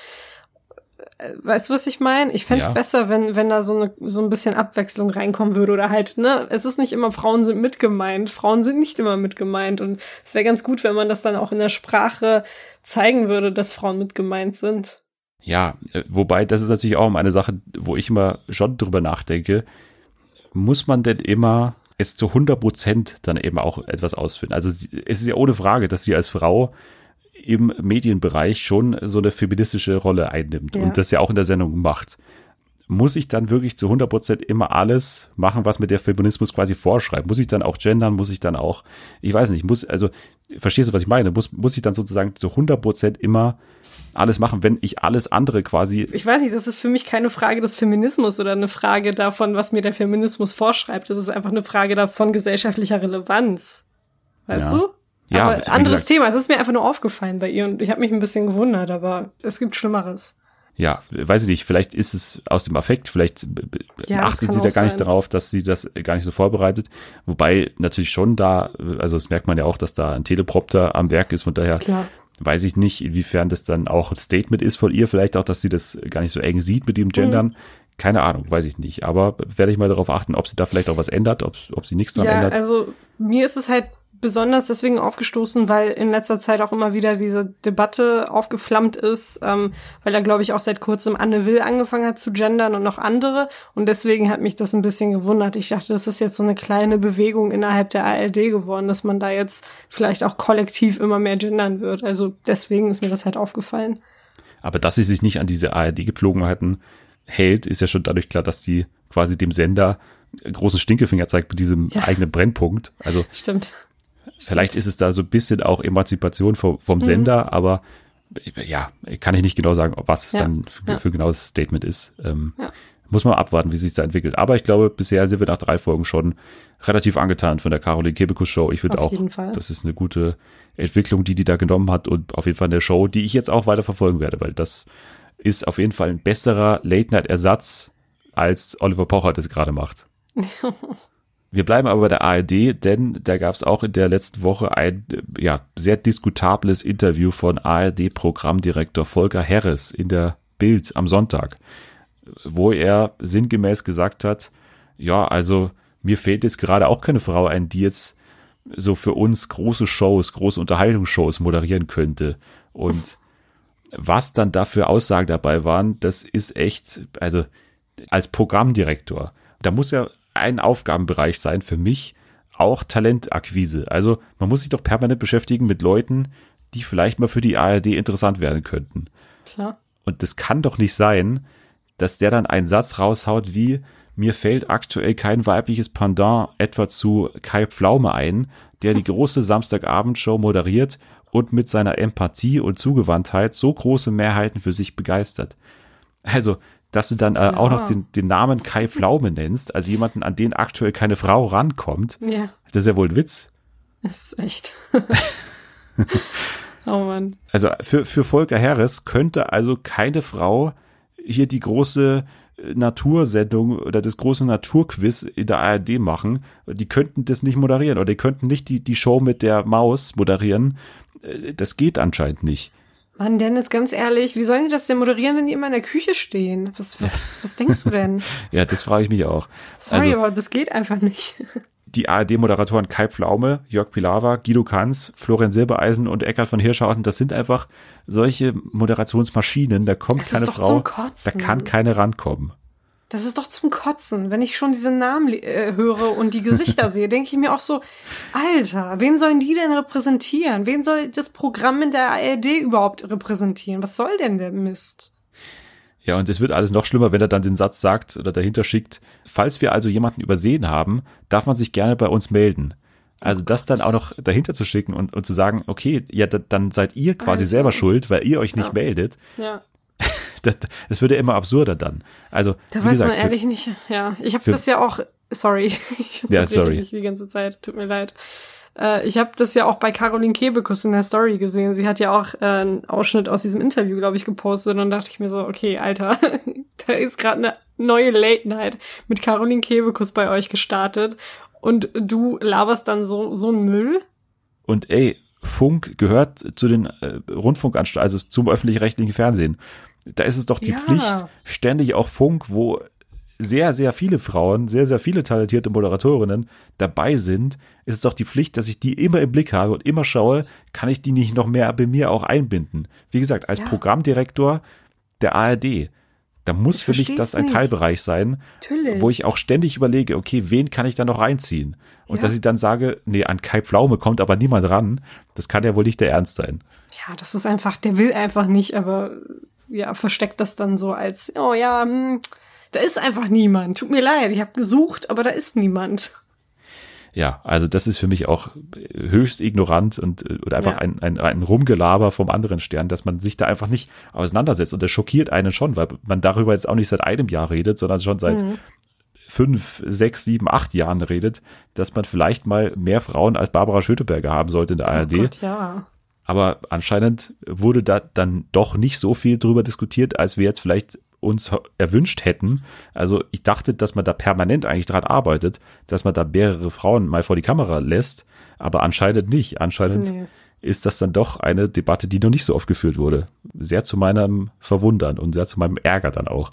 S2: Äh, Weißt du, was ich meine? Ich fände es
S1: Ja.
S2: besser, wenn, wenn da so, eine, so ein bisschen Abwechslung reinkommen würde oder halt, ne? Es ist nicht immer, Frauen sind mitgemeint. Frauen sind nicht immer mitgemeint. Und es wäre ganz gut, wenn man das dann auch in der Sprache zeigen würde, dass Frauen mitgemeint sind.
S1: Ja, äh, wobei das ist natürlich auch eine Sache, wo ich immer schon drüber nachdenke. Muss man denn immer jetzt zu 100 Prozent dann eben auch etwas ausfinden? Also es ist ja ohne Frage, dass sie als Frau im Medienbereich schon so eine feministische Rolle einnimmt
S2: Ja.
S1: und das ja auch in der Sendung macht. Muss ich dann wirklich zu 100 Prozent immer alles machen, was mir der Feminismus quasi vorschreibt? Muss ich dann auch gendern? Muss ich dann auch, ich weiß nicht, muss, also, verstehst du, was ich meine? Muss, muss ich dann sozusagen zu 100 Prozent immer alles machen, wenn ich alles andere quasi,
S2: Ich weiß nicht, das ist für mich keine Frage des Feminismus oder eine Frage davon, was mir der Feminismus vorschreibt. Das ist einfach eine Frage davon gesellschaftlicher Relevanz. Weißt
S1: Ja.
S2: du?
S1: Ja,
S2: aber anderes
S1: gesagt-
S2: Thema. Es ist mir einfach nur aufgefallen bei ihr und ich habe mich ein bisschen gewundert, aber es gibt Schlimmeres.
S1: ja, weiß ich nicht, vielleicht ist es aus dem Affekt, vielleicht
S2: Ja,
S1: achtet sie da gar nicht
S2: sein.
S1: darauf, dass sie das gar nicht so vorbereitet. Wobei natürlich schon da, also das merkt man ja auch, dass da ein Teleprompter am Werk ist, von daher
S2: Klar.
S1: weiß ich nicht, inwiefern das dann auch ein Statement ist von ihr, vielleicht auch, dass sie das gar nicht so eng sieht mit dem Gendern.
S2: Mhm.
S1: Keine Ahnung, weiß ich nicht. Aber werde ich mal darauf achten, ob sie da vielleicht auch was ändert, ob, ob sie nichts dran
S2: Ja,
S1: ändert.
S2: also mir ist es halt besonders deswegen aufgestoßen, weil in letzter Zeit auch immer wieder diese Debatte aufgeflammt ist, ähm, weil er, glaube ich, auch seit kurzem Anne Will angefangen hat zu gendern und noch andere. Und deswegen hat mich das ein bisschen gewundert. Ich dachte, das ist jetzt so eine kleine Bewegung innerhalb der ARD geworden, dass man da jetzt vielleicht auch kollektiv immer mehr gendern wird. Also deswegen ist mir das halt aufgefallen.
S1: Aber dass sie sich nicht an diese ARD-Gepflogenheiten hält, ist ja schon dadurch klar, dass die quasi dem Sender großen Stinkefinger zeigt mit diesem
S2: Ja.
S1: eigenen Brennpunkt. Also
S2: Stimmt.
S1: Vielleicht ist es da so ein bisschen auch Emanzipation vom, vom
S2: Mhm.
S1: Sender, aber ja, kann ich nicht genau sagen, was es
S2: Ja.
S1: dann für,
S2: Ja.
S1: für ein genaues Statement ist. Ähm,
S2: Ja.
S1: Muss man abwarten, wie sich da entwickelt. Aber ich glaube, bisher sind wir nach drei Folgen schon relativ angetan von der Caroline Kebekus Show. Ich finde
S2: Auf
S1: auch, das ist eine gute Entwicklung, die die da genommen hat und auf jeden Fall eine Show, die ich jetzt auch weiter verfolgen werde, weil das ist auf jeden Fall ein besserer Late-Night-Ersatz, als Oliver Pocher das gerade macht. Wir bleiben aber bei der ARD, denn da gab es auch in der letzten Woche ein äh, ja, sehr diskutables Interview von ARD-Programmdirektor Volker Harris in der Bild am Sonntag, wo er sinngemäß gesagt hat, ja, also mir fehlt jetzt gerade auch keine Frau ein, die jetzt so für uns große Shows, große Unterhaltungsshows moderieren könnte. Und was dann da für Aussagen dabei waren, das ist echt, also als Programmdirektor, da muss ja ein Aufgabenbereich sein für mich, auch Talentakquise. Also man muss sich doch permanent beschäftigen mit Leuten, die vielleicht mal für die ARD interessant werden könnten.
S2: Klar.
S1: Und das kann doch nicht sein, dass der dann einen Satz raushaut wie, mir fällt aktuell kein weibliches Pendant etwa zu Kai Pflaume ein, der die große Samstagabendshow moderiert und mit seiner Empathie und Zugewandtheit so große Mehrheiten für sich begeistert. Also, dass du dann äh, auch noch den, den Namen Kai Pflaume nennst, also jemanden, an den aktuell keine Frau rankommt,
S2: Ja,
S1: das ist ja wohl ein Witz.
S2: das ist echt. oh Mann.
S1: Also für, für Volker Harris könnte also keine Frau hier die große äh, Natursendung oder das große Naturquiz in der ARD machen. Die könnten das nicht moderieren oder die könnten nicht die, die Show mit der Maus moderieren. Äh, Das geht anscheinend nicht.
S2: Mann, Dennis, ganz ehrlich, wie sollen die das denn moderieren, wenn die immer in der Küche stehen? Was, was, was denkst du denn?
S1: Ja, das frage ich mich auch.
S2: Sorry,
S1: Also-
S2: aber das geht einfach nicht.
S1: Die ARD-Moderatoren Kai Pflaume, Jörg Pilawa, Guido Kanz, Florian Silbereisen und Eckhard von Hirschhausen, das sind einfach solche Moderationsmaschinen, da kommt
S2: Das ist
S1: keine Frau,
S2: zum
S1: da kann keine rankommen.
S2: Das ist doch zum Kotzen. Wenn ich schon diese Namen äh, höre und die Gesichter sehe, denke ich mir auch so, Alter, wen sollen die denn repräsentieren? Wen soll das Programm in der ARD überhaupt repräsentieren? Was soll denn der Mist?
S1: Ja, und es wird alles noch schlimmer, wenn er dann den Satz sagt oder dahinter schickt, falls wir also jemanden übersehen haben, darf man sich gerne bei uns melden. Also das dann auch noch dahinter zu schicken und, und zu sagen, okay, ja, da, dann seid ihr quasi
S2: Alter.
S1: selber schuld, weil ihr euch nicht
S2: Ja.
S1: meldet.
S2: Ja.
S1: Das, das wird ja immer absurder dann. Also,
S2: Da weiß
S1: gesagt,
S2: man
S1: für-
S2: ehrlich nicht. Ja, ich habe
S1: für-
S2: das ja auch. Sorry, ich
S1: Ja, sorry.
S2: dich die ganze Zeit. Tut mir leid. Äh, ich habe das ja auch bei Caroline Kebekus in der Story gesehen. Sie hat ja auch äh, einen Ausschnitt aus diesem Interview, glaube ich, gepostet und dann dachte ich mir so, okay, Alter, da ist gerade eine neue Late Night mit Caroline Kebekus bei euch gestartet und du laberst dann so, so einen Müll?
S1: Und ey, Funk gehört zu den äh, Rundfunkanstalten, also zum öffentlich-rechtlichen Fernsehen. Da ist es doch die
S2: Ja.
S1: Pflicht, ständig auch Funk, wo sehr, sehr viele Frauen, sehr, sehr viele talentierte Moderatorinnen dabei sind, ist es doch die Pflicht, dass ich die immer im Blick habe und immer schaue, kann ich die nicht noch mehr bei mir auch einbinden. Wie gesagt, als
S2: Ja.
S1: Programmdirektor der ARD, da muss
S2: Ich
S1: für mich das ein
S2: nicht.
S1: Teilbereich sein,
S2: Natürlich.
S1: wo ich auch ständig überlege, okay, wen kann ich da noch reinziehen? Und
S2: Ja.
S1: dass ich dann sage, nee, an Kai Pflaume kommt aber niemand ran, das kann ja wohl nicht der Ernst sein.
S2: Ja, das ist einfach, der will einfach nicht, aber ja, versteckt das dann so als, oh ja, hm, da ist einfach niemand. Tut mir leid, ich habe gesucht, aber da ist niemand.
S1: Ja, also das ist für mich auch höchst ignorant und äh, oder einfach
S2: Ja.
S1: ein, ein, ein Rumgelaber vom anderen Stern, dass man sich da einfach nicht auseinandersetzt. Und das schockiert einen schon, weil man darüber jetzt auch nicht seit einem Jahr redet, sondern schon seit
S2: Mhm.
S1: fünf, sechs, sieben, acht Jahren redet, dass man vielleicht mal mehr Frauen als Barbara Schöteberger haben sollte in der ARD.
S2: Oh Gott, ja.
S1: Aber anscheinend wurde da dann doch nicht so viel drüber diskutiert, als wir jetzt vielleicht uns erwünscht hätten. Also ich dachte, dass man da permanent eigentlich dran arbeitet, dass man da mehrere Frauen mal vor die Kamera lässt, aber anscheinend nicht. Anscheinend
S2: Nee.
S1: ist das dann doch eine Debatte, die noch nicht so oft geführt wurde. Sehr zu meinem Verwundern und sehr zu meinem Ärger dann auch.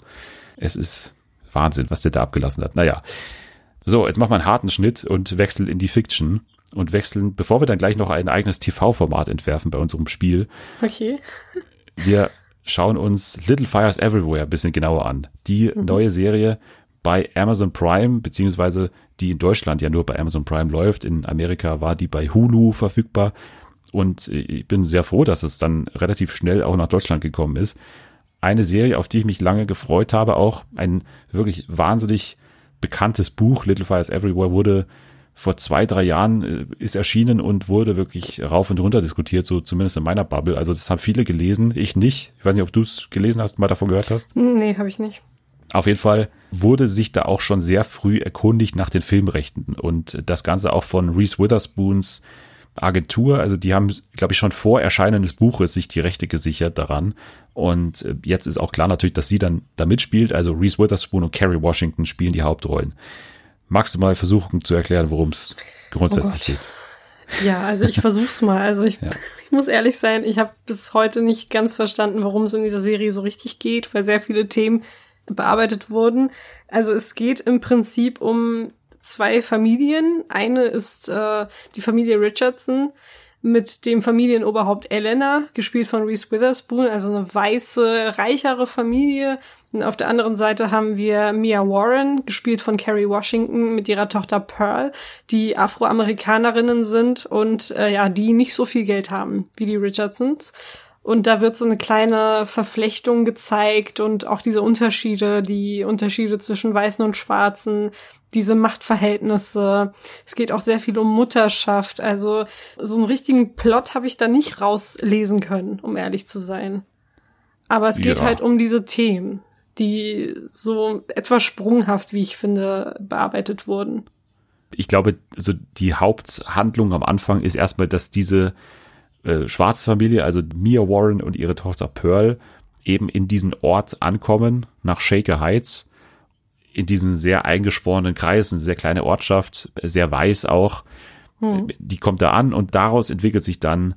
S1: Es ist Wahnsinn, was der da abgelassen hat. Naja. So, jetzt machen wir einen harten Schnitt und wechseln in die Fiction und wechseln, bevor wir dann gleich noch ein eigenes TV-Format entwerfen bei unserem Spiel.
S2: Okay.
S1: Wir schauen uns Little Fires Everywhere ein bisschen genauer an. Die neue Serie bei Amazon Prime, beziehungsweise die in Deutschland ja nur bei Amazon Prime läuft. In Amerika war die bei Hulu verfügbar. Und ich bin sehr froh, dass es dann relativ schnell auch nach Deutschland gekommen ist. Eine Serie, auf die ich mich lange gefreut habe, auch ein wirklich wahnsinnig bekanntes Buch, Little Fires Everywhere, wurde vor zwei, drei Jahren äh, ist erschienen und wurde wirklich rauf und runter diskutiert, so zumindest in meiner Bubble. Also das haben viele gelesen, ich nicht. Ich weiß nicht, ob du es gelesen hast, mal davon gehört hast.
S2: Hm, Nee, habe ich nicht.
S1: Auf jeden Fall wurde sich da auch schon sehr früh erkundigt nach den Filmrechten und das Ganze auch von Reese Witherspoons Agentur. Also die haben, glaube ich, schon vor Erscheinen des Buches sich die Rechte gesichert daran. Und äh, jetzt ist auch klar natürlich, dass sie dann da mitspielt. Also Reese Witherspoon und Kerry Washington spielen die Hauptrollen. Magst du mal versuchen zu erklären, worum es grundsätzlich
S2: Gott.
S1: geht?
S2: Ja, also ich versuch's mal. Also ich,
S1: Ja.
S2: ich muss ehrlich sein, ich habe bis heute nicht ganz verstanden, worum es in dieser Serie so richtig geht, weil sehr viele Themen bearbeitet wurden. Also es geht im Prinzip um zwei Familien. Eine ist äh, die Familie Richardson mit dem Familienoberhaupt Elena, gespielt von Reese Witherspoon, also eine weiße, reichere Familie. Und auf der anderen Seite haben wir Mia Warren, gespielt von Kerry Washington, mit ihrer Tochter Pearl, die Afroamerikanerinnen sind und äh, ja, die nicht so viel Geld haben wie die Richardsons. Und da wird so eine kleine Verflechtung gezeigt und auch diese Unterschiede, die Unterschiede zwischen Weißen und Schwarzen, diese Machtverhältnisse. Es geht auch sehr viel um Mutterschaft. Also so einen richtigen Plot habe ich da nicht rauslesen können, um ehrlich zu sein. Aber es geht
S1: Ja.
S2: halt um diese Themen, die so etwas sprunghaft, wie ich finde, bearbeitet wurden.
S1: ich glaube, so die Haupthandlung am Anfang ist erstmal, dass diese äh, schwarze Familie, also Mia Warren und ihre Tochter Pearl, eben in diesen Ort ankommen, nach Shaker Heights, in diesen sehr eingeschworenen Kreis, eine sehr kleine Ortschaft, sehr weiß auch. Die kommt da an und daraus entwickelt sich dann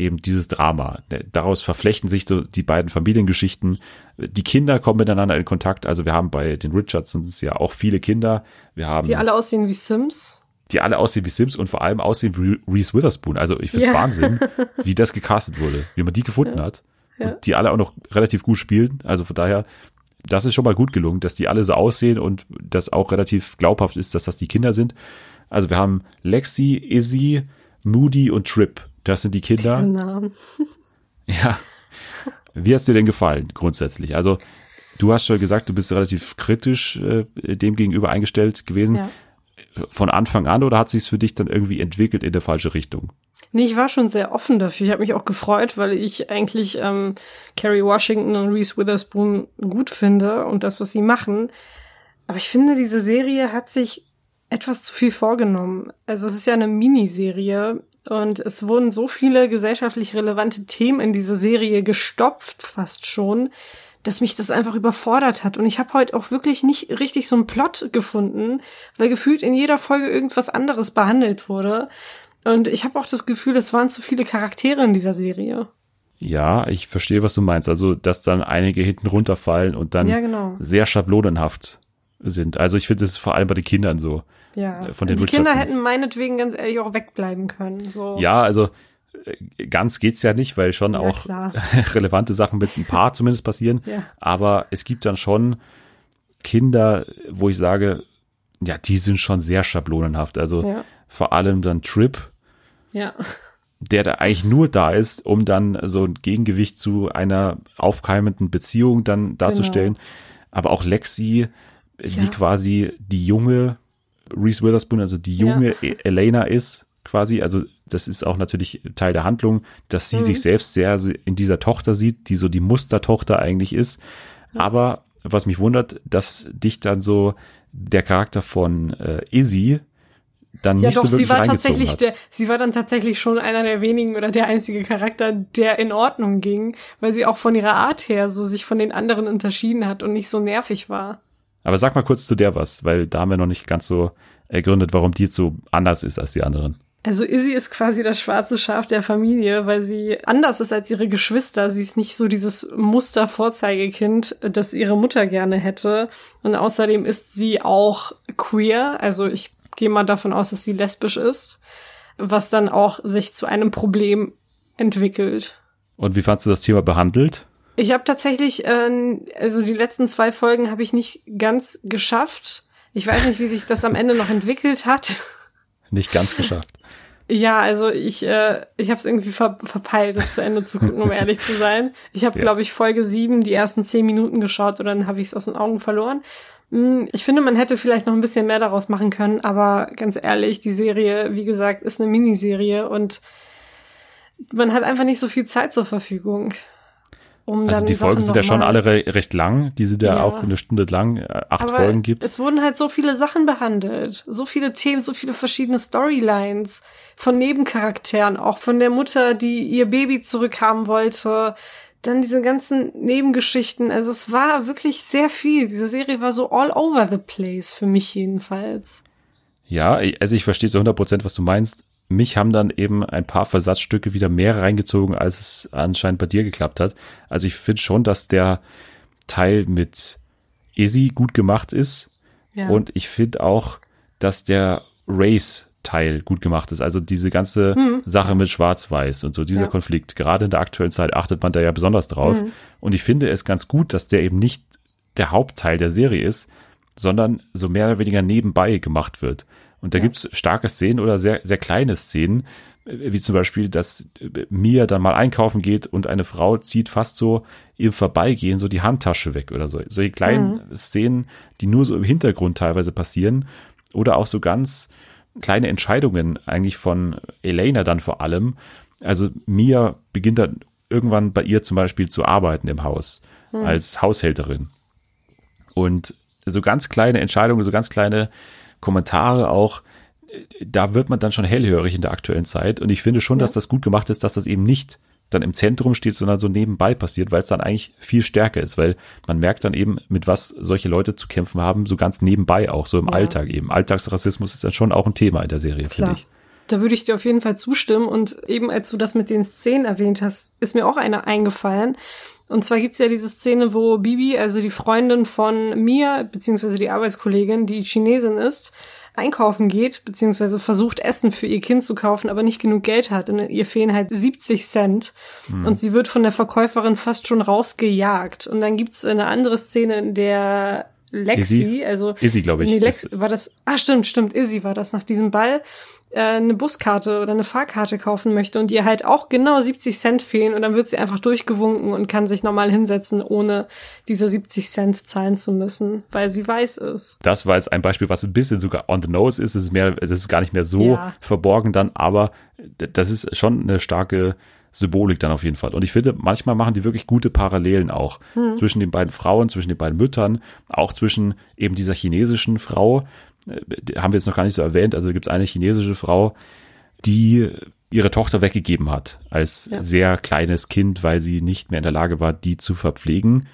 S1: eben dieses Drama. Daraus verflechten sich so die beiden Familiengeschichten. Die Kinder kommen miteinander in Kontakt. Also wir haben bei den Richardsons ja auch viele Kinder. Wir haben
S2: Die alle aussehen wie Sims.
S1: die alle aussehen wie Sims und vor allem aussehen wie Reese Witherspoon. Also ich finde es
S2: Ja.
S1: Wahnsinn, wie das gecastet wurde, wie man die gefunden hat.
S2: Ja.
S1: Und die alle auch noch relativ gut spielen. Also von daher, das ist schon mal gut gelungen, dass die alle so aussehen und das auch relativ glaubhaft ist, dass das die Kinder sind. Also wir haben Lexi, Izzy, Moody und Trip. Das sind die
S2: Diese
S1: Kinder.
S2: Namen.
S1: Ja. Wie hat's dir denn gefallen, grundsätzlich? Also, du hast schon gesagt, du bist relativ kritisch äh, dem gegenüber eingestellt gewesen.
S2: Ja.
S1: Von Anfang an oder hat sich's für dich dann irgendwie entwickelt in der falsche Richtung?
S2: Nee, ich war schon sehr offen dafür. Ich habe mich auch gefreut, weil ich eigentlich ähm, Kerry Washington und Reese Witherspoon gut finde und das, was sie machen. Aber ich finde, diese Serie hat sich etwas zu viel vorgenommen. Also es ist ja eine Miniserie und es wurden so viele gesellschaftlich relevante Themen in diese Serie gestopft, fast schon, dass mich das einfach überfordert hat. Und ich habe heute auch wirklich nicht richtig so einen Plot gefunden, weil gefühlt in jeder Folge irgendwas anderes behandelt wurde. Und ich habe auch das Gefühl, es waren zu viele Charaktere in dieser Serie.
S1: Ja, ich verstehe, was du meinst. Also, dass dann einige hinten runterfallen und dann
S2: Ja, genau.
S1: sehr schablonenhaft sind. Also, ich finde, das ist vor allem bei den Kindern so.
S2: Ja.
S1: Äh, von den
S2: die Kinder hätten meinetwegen ganz ehrlich auch wegbleiben können. So.
S1: Ja, also äh, ganz geht's ja nicht, weil schon
S2: Ja,
S1: auch
S2: klar.
S1: relevante Sachen mit ein paar zumindest passieren.
S2: Ja.
S1: Aber es gibt dann schon Kinder, wo ich sage, ja, die sind schon sehr schablonenhaft. Also
S2: Ja.
S1: vor allem dann Trip,
S2: Ja.
S1: der da eigentlich nur da ist, um dann so ein Gegengewicht zu einer aufkeimenden Beziehung dann darzustellen. Aber auch Lexi, die
S2: Genau. Ja.
S1: quasi die junge Reese Witherspoon, also die
S2: Ja.
S1: junge E- Elena ist, quasi. Also das ist auch natürlich Teil der Handlung, dass sie
S2: Mhm.
S1: sich selbst sehr in dieser Tochter sieht, die so die Mustertochter eigentlich ist. Aber was mich wundert, dass dich dann so der Charakter von äh, Izzy dann
S2: Ja,
S1: nicht
S2: doch,
S1: so wirklich
S2: sie war tatsächlich
S1: hat.
S2: der, sie war dann tatsächlich schon einer der wenigen oder der einzige Charakter, der in Ordnung ging, weil sie auch von ihrer Art her so sich von den anderen unterschieden hat und nicht so nervig war.
S1: Aber sag mal kurz zu der was, weil da haben wir noch nicht ganz so ergründet, warum die jetzt so anders ist als die anderen.
S2: Also Izzy ist quasi das schwarze Schaf der Familie, weil sie anders ist als ihre Geschwister. Sie ist nicht so dieses Muster-Vorzeigekind, das ihre Mutter gerne hätte. Und außerdem ist sie auch queer. Also ich gehe mal davon aus, dass sie lesbisch ist, was dann auch sich zu einem Problem entwickelt.
S1: Und wie fandst du das Thema behandelt?
S2: Ich habe tatsächlich, äh, also die letzten zwei Folgen habe ich nicht ganz geschafft. Ich weiß nicht, wie sich das am Ende noch entwickelt hat.
S1: Nicht ganz geschafft.
S2: Ja, also ich, äh, ich habe es irgendwie ver verpeilt, das zu Ende zu gucken, um ehrlich zu sein. Ich habe,
S1: Ja.
S2: glaube ich, Folge sieben die ersten zehn Minuten geschaut und dann habe ich es aus den Augen verloren. Hm, Ich finde, man hätte vielleicht noch ein bisschen mehr daraus machen können, aber ganz ehrlich, die Serie, wie gesagt, ist eine Miniserie und man hat einfach nicht so viel Zeit zur Verfügung. Um
S1: Also die Folgen
S2: Sachen
S1: sind ja schon alle re recht lang. Die sind ja,
S2: Ja.
S1: auch eine Stunde lang. Äh, Acht
S2: Aber
S1: Folgen gibt's.
S2: Es wurden halt so viele Sachen behandelt. So viele Themen, so viele verschiedene Storylines von Nebencharakteren, auch von der Mutter, die ihr Baby zurückhaben wollte. Dann diese ganzen Nebengeschichten. Also es war wirklich sehr viel. Diese Serie war so all over the place, für mich jedenfalls.
S1: Ja, also ich verstehe zu 100 Prozent, was du meinst. Mich haben dann eben ein paar Versatzstücke wieder mehr reingezogen, als es anscheinend bei dir geklappt hat. Also ich finde schon, dass der Teil mit Izzy gut gemacht ist.
S2: Ja.
S1: Und ich finde auch, dass der Race-Teil gut gemacht ist. Also diese ganze Sache mit Schwarz-Weiß und so, dieser
S2: Hm. Ja.
S1: Konflikt. Gerade in der aktuellen Zeit achtet man da ja besonders drauf.
S2: Mhm.
S1: Und ich finde es ganz gut, dass der eben nicht der Hauptteil der Serie ist, sondern so mehr oder weniger nebenbei gemacht wird. Und da
S2: Ja.
S1: gibt's starke Szenen oder sehr, sehr kleine Szenen, wie zum Beispiel, dass Mia dann mal einkaufen geht und eine Frau zieht fast so im Vorbeigehen so die Handtasche weg oder so. Solche kleinen Szenen, die nur so im Hintergrund teilweise passieren oder auch so ganz kleine Entscheidungen eigentlich von Elena dann vor allem. Also Mia beginnt dann irgendwann bei ihr zum Beispiel zu arbeiten im Haus als Haushälterin. Und so ganz kleine Entscheidungen, so ganz kleine Kommentare auch, äh, da wird man dann schon hellhörig in der aktuellen Zeit. Und ich finde schon, dass das gut gemacht ist, dass das eben nicht dann im Zentrum steht, sondern so nebenbei passiert, weil es dann eigentlich viel stärker ist, weil man merkt dann eben, mit was solche Leute zu kämpfen haben, so ganz nebenbei auch, so im
S2: Ja.
S1: Alltag eben. Alltagsrassismus ist dann schon auch ein Thema in der Serie, finde ich.
S2: Da würde ich dir auf jeden Fall zustimmen. Und eben als du das mit den Szenen erwähnt hast, ist mir auch eine eingefallen. Und zwar gibt's ja diese Szene, wo Bibi, also die Freundin von Mia, beziehungsweise die Arbeitskollegin, die Chinesin ist, einkaufen geht, beziehungsweise versucht, Essen für ihr Kind zu kaufen, aber nicht genug Geld hat. Und ihr fehlen halt 70 Cent. Und sie wird von der Verkäuferin fast schon rausgejagt. Und dann gibt's eine andere Szene, in der Lexi,
S1: Izzy?
S2: also
S1: Izzy, glaube ich,
S2: Nee, Lex, war das, ah stimmt, stimmt, Izzy war das nach diesem Ball, äh, eine Buskarte oder eine Fahrkarte kaufen möchte und ihr halt auch genau 70 Cent fehlen und dann wird sie einfach durchgewunken und kann sich normal hinsetzen, ohne diese 70 Cent zahlen zu müssen, weil sie weiß ist.
S1: Das war jetzt ein Beispiel, was ein bisschen sogar on the nose ist. Es ist mehr, es ist gar nicht mehr so
S2: Ja.
S1: verborgen dann, aber das ist schon eine starke Symbolik dann auf jeden Fall. Und ich finde, manchmal machen die wirklich gute Parallelen auch zwischen den beiden Frauen, zwischen den beiden Müttern, auch zwischen eben dieser chinesischen Frau, äh, die haben wir jetzt noch gar nicht so erwähnt. Also gibt es eine chinesische Frau, die ihre Tochter weggegeben hat als
S2: Ja.
S1: sehr kleines Kind, weil sie nicht mehr in der Lage war, die zu verpflegen.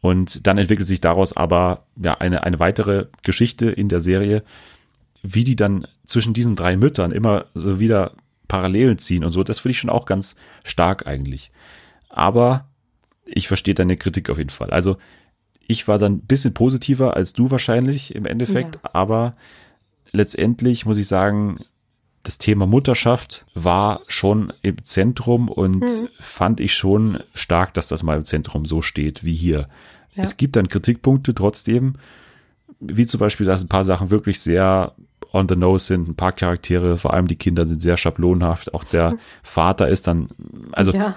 S1: Und dann entwickelt sich daraus aber ja eine, eine weitere Geschichte in der Serie, wie die dann zwischen diesen drei Müttern immer so wieder Parallelen ziehen und so. Das finde ich schon auch ganz stark eigentlich. Aber ich verstehe deine Kritik auf jeden Fall. Also ich war dann ein bisschen positiver als du wahrscheinlich im Endeffekt, ja. aber letztendlich muss ich sagen, das Thema Mutterschaft war schon im Zentrum und mhm. fand ich schon stark, dass das mal im Zentrum so steht wie hier. Ja. Es gibt dann Kritikpunkte trotzdem, wie zum Beispiel, dass ein paar Sachen wirklich sehr on the nose sind, ein paar Charaktere, vor allem die Kinder sind sehr schablonhaft. Auch der mhm. Vater ist dann, also ja.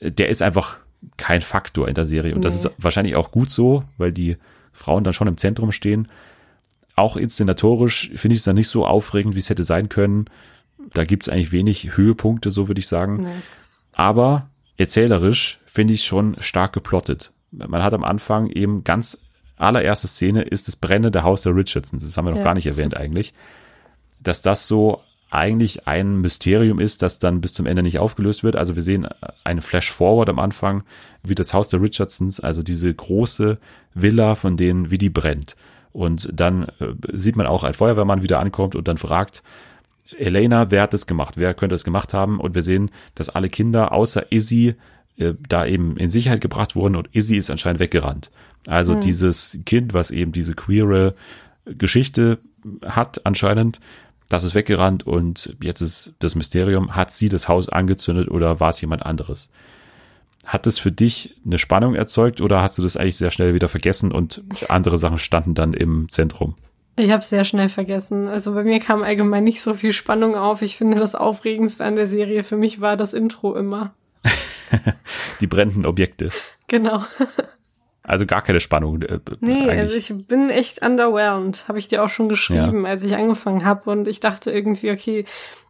S1: der ist einfach kein Faktor in der Serie. Und nee. das ist wahrscheinlich auch gut so, weil die Frauen dann schon im Zentrum stehen. Auch inszenatorisch finde ich es dann nicht so aufregend, wie es hätte sein können. Da gibt es eigentlich wenig Höhepunkte, so würde ich sagen. Nee. Aber erzählerisch finde ich es schon stark geplottet. Man hat am Anfang eben ganz allererste Szene ist das brennende Haus der Richardsons. Das haben wir noch ja. gar nicht erwähnt eigentlich. Dass das so eigentlich ein Mysterium ist, das dann bis zum Ende nicht aufgelöst wird. Also wir sehen eine Flash-Forward am Anfang, wie das Haus der Richardsons, also diese große Villa von denen, wie die brennt. Und dann äh, sieht man auch ein Feuerwehrmann wieder ankommt und dann fragt, Elena, wer hat das gemacht? Wer könnte das gemacht haben? Und wir sehen, dass alle Kinder außer Izzy äh, da eben in Sicherheit gebracht wurden und Izzy ist anscheinend weggerannt. Also mhm. dieses Kind, was eben diese queere Geschichte hat anscheinend, das ist weggerannt und jetzt ist das Mysterium, hat sie das Haus angezündet oder war es jemand anderes? Hat das für dich eine Spannung erzeugt oder hast du das eigentlich sehr schnell wieder vergessen und andere Sachen standen dann im Zentrum?
S2: Ich habe sehr schnell vergessen. Also bei mir kam allgemein nicht so viel Spannung auf. Ich finde das Aufregendste an der Serie für mich war das Intro immer.
S1: Die brennenden Objekte.
S2: Genau.
S1: Also gar keine Spannung. Äh,
S2: nee, eigentlich. also ich bin echt underwhelmed. Habe ich dir auch schon geschrieben, ja. als ich angefangen habe. Und ich dachte irgendwie, okay,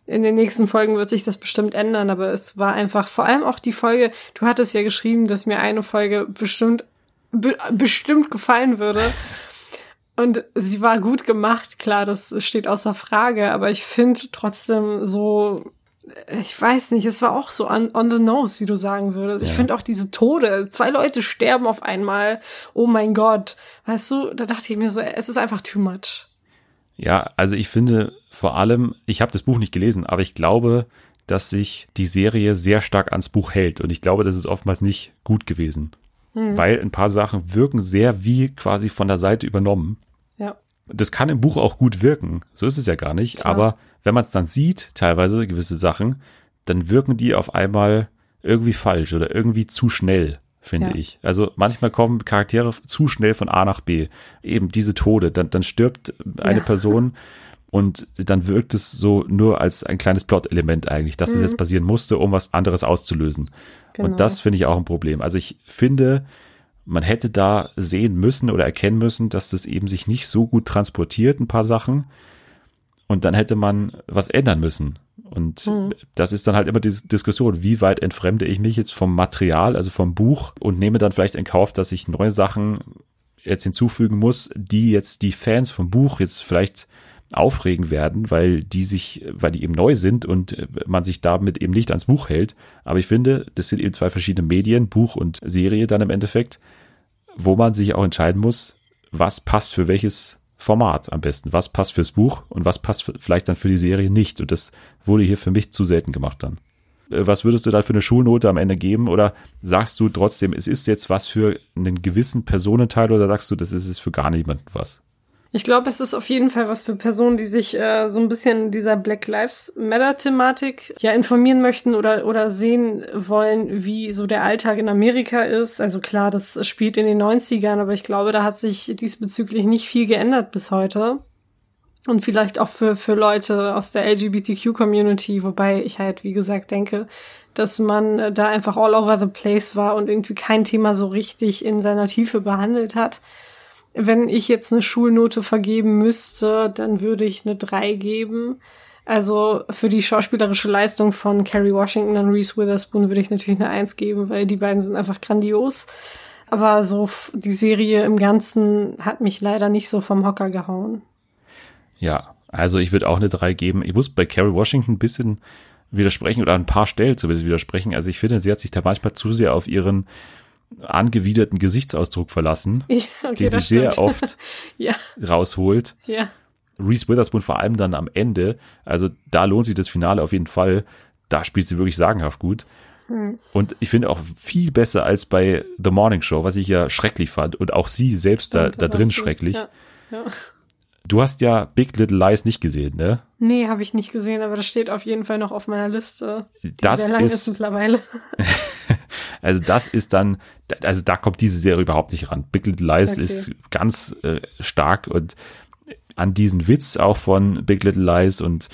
S2: in den nächsten Folgen wird sich das bestimmt ändern. Aber es war einfach, vor allem auch die Folge, du hattest ja geschrieben, dass mir eine Folge bestimmt, be bestimmt gefallen würde. Und sie war gut gemacht, klar, das steht außer Frage, aber ich finde trotzdem so ich weiß nicht, es war auch so on, on the nose, wie du sagen würdest. Ja. Ich finde auch diese Tode, zwei Leute sterben auf einmal, oh mein Gott. Weißt du, da dachte ich mir so, es ist einfach too much.
S1: Ja, also ich finde vor allem, ich habe das Buch nicht gelesen, aber ich glaube, dass sich die Serie sehr stark ans Buch hält. Und ich glaube, das ist oftmals nicht gut gewesen. Hm. Weil ein paar Sachen wirken sehr wie quasi von der Seite übernommen. Das kann im Buch auch gut wirken. So ist es ja gar nicht. Klar. Aber wenn man es dann sieht, teilweise gewisse Sachen, dann wirken die auf einmal irgendwie falsch oder irgendwie zu schnell, finde ja. ich. Also manchmal kommen Charaktere zu schnell von A nach B. Eben diese Tode, dann, dann stirbt eine ja. Person und dann wirkt es so nur als ein kleines Plot-Element eigentlich, dass mhm. es jetzt passieren musste, um was anderes auszulösen. Genau. Und das finde ich auch ein Problem. Also ich finde, man hätte da sehen müssen oder erkennen müssen, dass das eben sich nicht so gut transportiert, ein paar Sachen. Und dann hätte man was ändern müssen. Und mhm. das ist dann halt immer die Diskussion, wie weit entfremde ich mich jetzt vom Material, also vom Buch und nehme dann vielleicht in Kauf, dass ich neue Sachen jetzt hinzufügen muss, die jetzt die Fans vom Buch jetzt vielleicht aufregen werden, weil die sich, weil die eben neu sind und man sich damit eben nicht ans Buch hält. Aber ich finde, das sind eben zwei verschiedene Medien, Buch und Serie dann im Endeffekt, wo man sich auch entscheiden muss, was passt für welches Format am besten. Was passt fürs Buch und was passt vielleicht dann für die Serie nicht. Und das wurde hier für mich zu selten gemacht dann. Äh, was würdest du da für eine Schulnote am Ende geben? Oder sagst du trotzdem, es ist jetzt was für einen gewissen Personenteil oder sagst du, das ist es für gar niemanden was?
S2: Ich glaube, es ist auf jeden Fall was für Personen, die sich äh, so ein bisschen dieser Black Lives Matter Thematik ja informieren möchten oder oder sehen wollen, wie so der Alltag in Amerika ist. Also klar, das spielt in den 90ern, aber ich glaube, da hat sich diesbezüglich nicht viel geändert bis heute. Und vielleicht auch für, für Leute aus der LGBTQ-Community, wobei ich halt, wie gesagt, denke, dass man da einfach all over the place war und irgendwie kein Thema so richtig in seiner Tiefe behandelt hat wenn ich jetzt eine Schulnote vergeben müsste, dann würde ich eine 3 geben. Also für die schauspielerische Leistung von Kerry Washington und Reese Witherspoon würde ich natürlich eine 1 geben, weil die beiden sind einfach grandios. Aber so die Serie im Ganzen hat mich leider nicht so vom Hocker gehauen.
S1: Ja, also ich würde auch eine 3 geben. Ich muss bei Kerry Washington ein bisschen widersprechen oder ein paar Stellen zumindest widersprechen. Also ich finde, sie hat sich da manchmal zu sehr auf ihren angewiderten Gesichtsausdruck verlassen,
S2: Ja, okay,
S1: den sie sehr oft
S2: Ja,
S1: rausholt.
S2: ja.
S1: Reese Witherspoon vor allem dann am Ende. Also da lohnt sich das Finale auf jeden Fall. Da spielt sie wirklich sagenhaft gut.
S2: Hm.
S1: Und ich finde auch viel besser als bei The Morning Show, was ich ja schrecklich fand. Und auch sie selbst da,
S2: Stimmt,
S1: da drin
S2: du-
S1: schrecklich.
S2: Ja, ja.
S1: Du hast ja Big Little Lies nicht gesehen, ne?
S2: Nee, habe ich nicht gesehen, aber das steht auf jeden Fall noch auf meiner Liste. Die
S1: Das
S2: sehr lang ist,
S1: ist-
S2: mittlerweile.
S1: Also das ist dann, also da kommt diese Serie überhaupt nicht ran. Big Little Lies
S2: Okay.
S1: ist ganz äh, stark und an diesen Witz auch von Big Little Lies und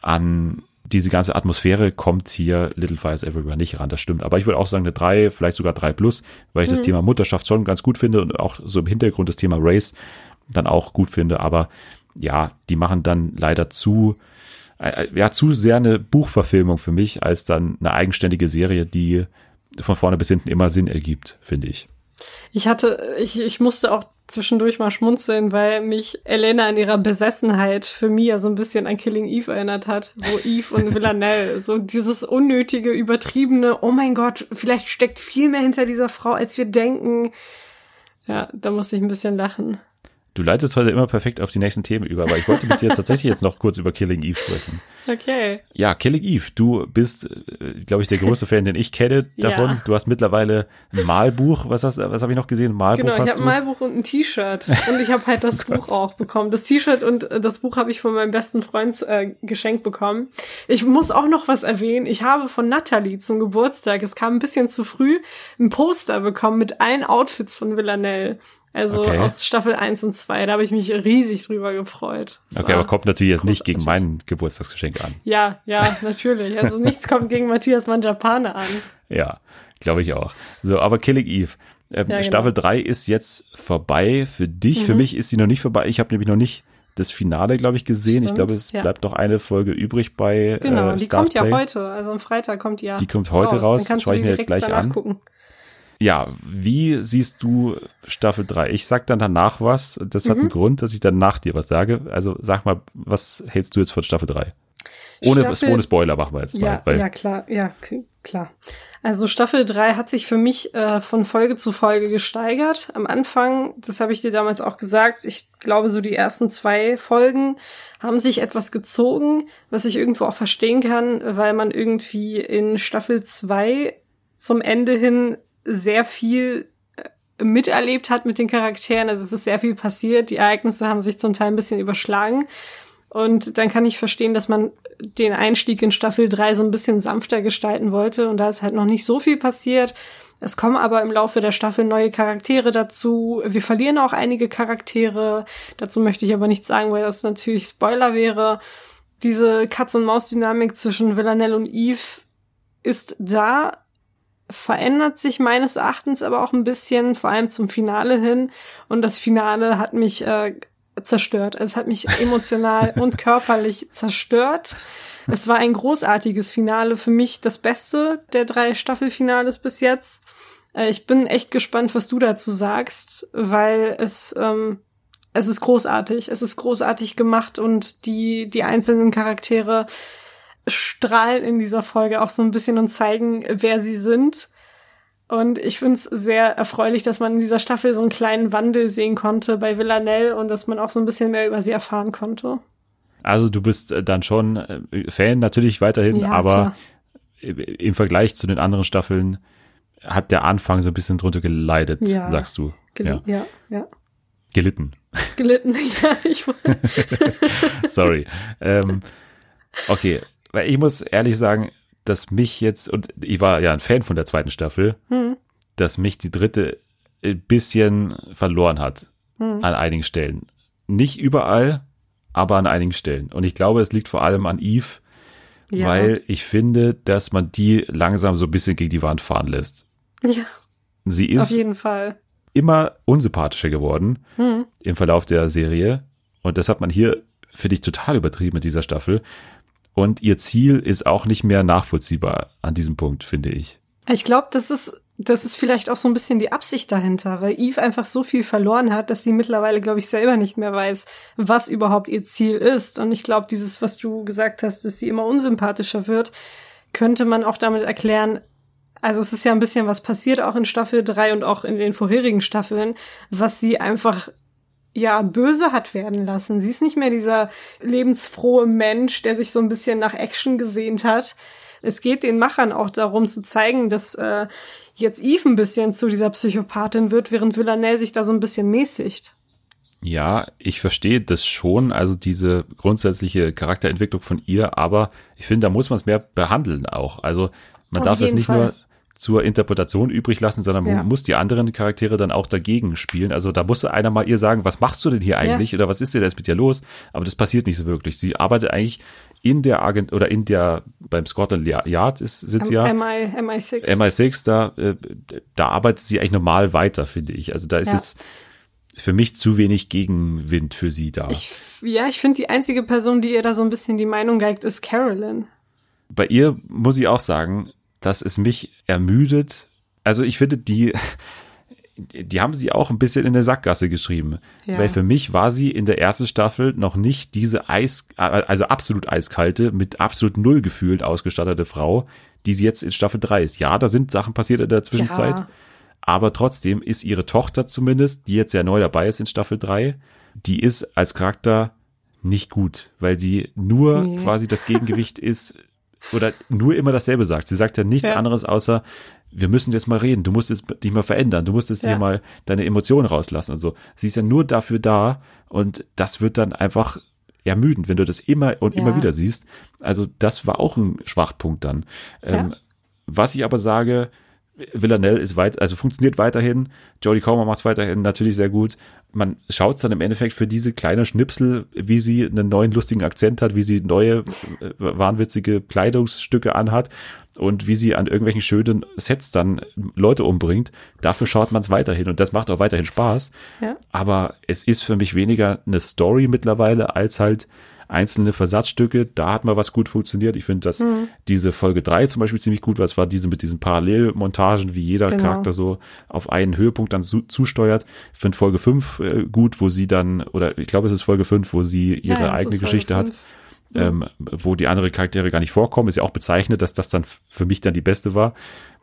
S1: an diese ganze Atmosphäre kommt hier Little Fires Everywhere nicht ran, das stimmt. Aber ich würde auch sagen eine 3, vielleicht sogar 3 plus, weil ich das Thema Mutterschaft schon ganz gut finde und auch so im Hintergrund das Thema Race dann auch gut finde. Aber ja, die machen dann leider zu, äh, ja, zu sehr eine Buchverfilmung für mich, als dann eine eigenständige Serie, die von vorne bis hinten immer Sinn ergibt, finde ich.
S2: Ich hatte, ich, ich musste auch zwischendurch mal schmunzeln, weil mich Elena in ihrer Besessenheit für Mia so ein bisschen an Killing Eve erinnert hat. So Eve und Villanelle. So dieses unnötige, übertriebene, oh mein Gott, vielleicht steckt viel mehr hinter dieser Frau, als wir denken. Ja, da musste ich ein bisschen lachen.
S1: Du leitest heute immer perfekt auf die nächsten Themen über, aber ich wollte mit dir tatsächlich jetzt noch kurz über Killing Eve sprechen.
S2: Okay.
S1: Ja, Killing Eve, du bist, glaube ich, der größte Fan, den ich kenne davon.
S2: Ja.
S1: Du hast mittlerweile ein Malbuch, was hast, was habe ich noch gesehen? Ein Malbuch
S2: Genau, ich habe ein Malbuch und ein T-Shirt. Und ich habe halt das Buch auch bekommen. Das T-Shirt und äh, das Buch habe ich von meinem besten Freund äh, geschenkt bekommen. Ich muss auch noch was erwähnen. Ich habe von Natalie zum Geburtstag, es kam ein bisschen zu früh, ein Poster bekommen mit allen Outfits von Villanelle. Also
S1: Okay.
S2: aus Staffel 1 und 2. Da habe ich mich riesig drüber gefreut. Das
S1: Okay, aber kommt natürlich jetzt nicht gegen mein Geburtstagsgeschenk an.
S2: Ja, ja, natürlich. Also nichts kommt gegen Matthias Manjapane an.
S1: Ja, glaube ich auch. So, aber Killing Eve. Ähm,
S2: Ja, genau.
S1: Staffel 3 ist jetzt vorbei für dich. Für
S2: Mhm.
S1: mich ist sie noch nicht vorbei. Ich habe nämlich noch nicht das Finale, glaube ich, gesehen. ich
S2: Stimmt,
S1: glaube, es
S2: ja.
S1: bleibt noch eine Folge übrig bei
S2: Genau,
S1: äh,
S2: die
S1: Stars
S2: kommt ja
S1: Play.
S2: heute. Also am Freitag kommt die ja
S1: Die kommt heute raus.
S2: Dann kannst
S1: Schau ich mir jetzt gleich an.
S2: gucken.
S1: Ja, wie siehst du Staffel 3? Ich sag dann danach was. Das hat einen Grund, dass ich dann nach dir was sage. Also sag mal, was hältst du jetzt von Staffel 3? Ohne,
S2: Staffel-
S1: ohne Spoiler machen wir jetzt
S2: Ja,
S1: mal.
S2: Ja, klar, ja, klar. Also Staffel 3 hat sich für mich äh, von Folge zu Folge gesteigert. Am Anfang, das habe ich dir damals auch gesagt, ich glaube, so die ersten zwei Folgen haben sich etwas gezogen, was ich irgendwo auch verstehen kann, weil man irgendwie in Staffel 2 zum Ende hin sehr viel äh, miterlebt hat mit den Charakteren. Also es ist sehr viel passiert. Die Ereignisse haben sich zum Teil ein bisschen überschlagen. Und dann kann ich verstehen, dass man den Einstieg in Staffel 3 so ein bisschen sanfter gestalten wollte. Und da ist halt noch nicht so viel passiert. Es kommen aber im Laufe der Staffel neue Charaktere dazu. Wir verlieren auch einige Charaktere. Dazu möchte ich aber nichts sagen, weil das natürlich Spoiler wäre. Diese Katz-und-Maus-Dynamik zwischen Villanelle und Eve ist da, verändert sich meines Erachtens aber auch ein bisschen, vor allem zum Finale hin. Und das Finale hat mich äh, zerstört. Es hat mich emotional und körperlich zerstört. Es war ein großartiges Finale, für mich das Beste der drei Staffelfinales bis jetzt. Äh, ich bin echt gespannt, was du dazu sagst, weil es ähm, es ist großartig. Es ist großartig gemacht und die die einzelnen Charaktere strahlen in dieser Folge auch so ein bisschen und zeigen, wer sie sind. Und ich finde es sehr erfreulich, dass man in dieser Staffel so einen kleinen Wandel sehen konnte bei Villanelle und dass man auch so ein bisschen mehr über sie erfahren konnte.
S1: Also du bist äh, dann schon äh, Fan natürlich weiterhin,
S2: Ja,
S1: aber
S2: klar.
S1: im Vergleich zu den anderen Staffeln hat der Anfang so ein bisschen drunter geleidet,
S2: Ja.
S1: sagst du.
S2: Gel
S1: Ja.
S2: ja, ja.
S1: Gelitten.
S2: Gelitten, ja. Ich,
S1: Sorry. ähm, okay, weil ich muss ehrlich sagen, dass mich jetzt, und ich war ja ein Fan von der zweiten Staffel,
S2: hm,
S1: dass mich die dritte ein bisschen verloren hat
S2: hm.
S1: an einigen Stellen. Nicht überall, aber an einigen Stellen. Und ich glaube, es liegt vor allem an Eve,
S2: ja.
S1: weil ich finde, dass man die langsam so ein bisschen gegen die Wand fahren lässt.
S2: ja,
S1: Sie
S2: auf
S1: ist
S2: jeden Fall.
S1: immer unsympathischer geworden
S2: Hm.
S1: im Verlauf der Serie. Und das hat man hier, finde ich, total übertrieben mit dieser Staffel. Und ihr Ziel ist auch nicht mehr nachvollziehbar an diesem Punkt, finde ich.
S2: Ich glaube, das ist, das ist vielleicht auch so ein bisschen die Absicht dahinter, weil Eve einfach so viel verloren hat, dass sie mittlerweile, glaube ich, selber nicht mehr weiß, was überhaupt ihr Ziel ist. Und ich glaube, dieses, was du gesagt hast, dass sie immer unsympathischer wird, könnte man auch damit erklären, also es ist ja ein bisschen was passiert auch in Staffel 3 und auch in den vorherigen Staffeln, was sie einfach ja böse hat werden lassen. Sie ist nicht mehr dieser lebensfrohe Mensch, der sich so ein bisschen nach Action gesehnt hat. Es geht den Machern auch darum zu zeigen, dass äh, jetzt Eve ein bisschen zu dieser Psychopathin wird, während Villanelle sich da so ein bisschen mäßigt.
S1: Ja, ich verstehe das schon, also diese grundsätzliche Charakterentwicklung von ihr, aber ich finde, da muss man es mehr behandeln auch. Also man
S2: Auf
S1: darf es nicht
S2: Fall.
S1: nur zur Interpretation übrig lassen, sondern
S2: Ja.
S1: man muss die anderen Charaktere dann auch dagegen spielen. Also da musste einer mal ihr sagen, was machst du denn hier eigentlich oder was ist denn jetzt mit dir los? Aber das passiert nicht so wirklich. Sie arbeitet eigentlich in der Agent oder in der beim Scotland Yard ist sie ja
S2: MI, MI6.
S1: MI6 da äh, da arbeitet sie eigentlich normal weiter, finde ich. Also da ist
S2: Ja.
S1: jetzt für mich zu wenig Gegenwind für sie da.
S2: Ich, ja, ich finde, die einzige Person, die ihr da so ein bisschen die Meinung geigt, ist Carolyn.
S1: bei ihr muss ich auch sagen, dass es mich ermüdet. Also ich finde, die, die haben sie auch ein bisschen in der Sackgasse geschrieben.
S2: Ja.
S1: Weil für mich war sie in der ersten Staffel noch nicht diese Eis, also absolut eiskalte, mit absolut null gefühlt ausgestattete Frau, die sie jetzt in Staffel 3 ist. Ja, da sind Sachen passiert in der Zwischenzeit.
S2: Ja.
S1: Aber trotzdem ist ihre Tochter zumindest, die jetzt ja neu dabei ist in Staffel 3, die ist als Charakter nicht gut, weil sie nur
S2: Nee.
S1: quasi das Gegengewicht ist oder nur immer dasselbe sagt. Sie sagt ja nichts
S2: Ja.
S1: anderes außer, wir müssen jetzt mal reden, du musst jetzt dich mal verändern, du musst jetzt
S2: Ja.
S1: hier mal deine Emotionen rauslassen und so. Sie ist ja nur dafür da und das wird dann einfach ermüdend, wenn du das immer und
S2: Ja.
S1: immer wieder siehst. Also das war auch ein Schwachpunkt dann. Ähm, Was ich aber sage, Villanelle ist weit, also funktioniert weiterhin. Jodie Comer macht es weiterhin natürlich sehr gut. Man schaut dann im Endeffekt für diese kleine Schnipsel, wie sie einen neuen lustigen Akzent hat, wie sie neue äh, wahnwitzige Kleidungsstücke anhat und wie sie an irgendwelchen schönen Sets dann Leute umbringt. Dafür schaut man es weiterhin und das macht auch weiterhin Spaß.
S2: Ja.
S1: Aber es ist für mich weniger eine Story mittlerweile als halt einzelne Versatzstücke. Da hat mal was gut funktioniert. Ich finde, dass
S2: Mhm.
S1: diese Folge 3 zum Beispiel ziemlich gut war. Es war diese mit diesen Parallelmontagen, wie jeder
S2: Genau.
S1: Charakter so auf einen Höhepunkt dann zu, zusteuert. Ich finde Folge 5 äh, gut, wo sie dann, oder ich glaube, es ist Folge 5, wo sie ihre
S2: Ja,
S1: eigene Geschichte hat ähm, wo die andere Charaktere gar nicht vorkommen. Ist ja auch bezeichnet, dass das dann für mich dann die beste war.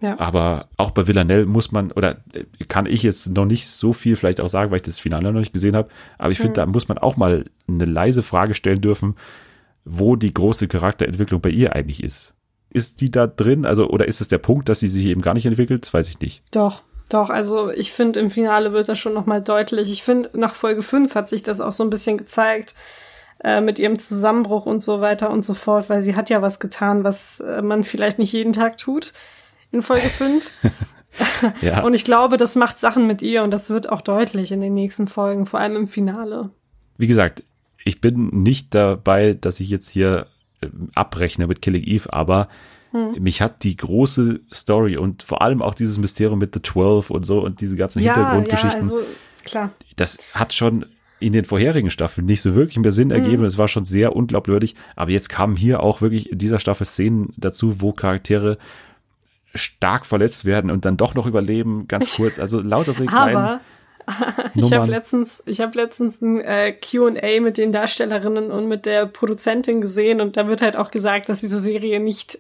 S2: Ja.
S1: Aber auch bei Villanelle muss man, oder äh, kann ich jetzt noch nicht so viel vielleicht auch sagen, weil ich das Finale noch nicht gesehen habe. Aber ich finde, da muss man auch mal eine leise Frage stellen dürfen, wo die große Charakterentwicklung bei ihr eigentlich ist. Ist die da drin? Also, oder ist es der Punkt, dass sie sich eben gar nicht entwickelt? Das weiß ich nicht.
S2: Doch, doch, also ich finde, im Finale wird das schon nochmal deutlich. Ich finde, nach Folge 5 hat sich das auch so ein bisschen gezeigt, äh, mit ihrem Zusammenbruch und so weiter und so fort, weil sie hat ja was getan, was äh, man vielleicht nicht jeden Tag tut in Folge 5.
S1: Ja.
S2: Und ich glaube, das macht Sachen mit ihr und das wird auch deutlich in den nächsten Folgen, vor allem im Finale.
S1: wie gesagt, ich bin nicht dabei, dass ich jetzt hier ähm, abrechne mit Killing Eve, aber mich hat die große Story und vor allem auch dieses Mysterium mit The Twelve und so und diese ganzen
S2: Ja, ja,
S1: Hintergrundgeschichten,
S2: also klar.
S1: das hat schon in den vorherigen Staffeln nicht so wirklich mehr Sinn ergeben. Es war schon sehr unglaubwürdig, aber jetzt kamen hier auch wirklich in dieser Staffel Szenen dazu, wo Charaktere stark verletzt werden und dann doch noch überleben, ganz kurz. Also lauter so kleinen
S2: Aber ich habe letztens, ich habe letztens ein äh, Q&A mit den Darstellerinnen und mit der Produzentin gesehen und da wird halt auch gesagt, dass diese Serie nicht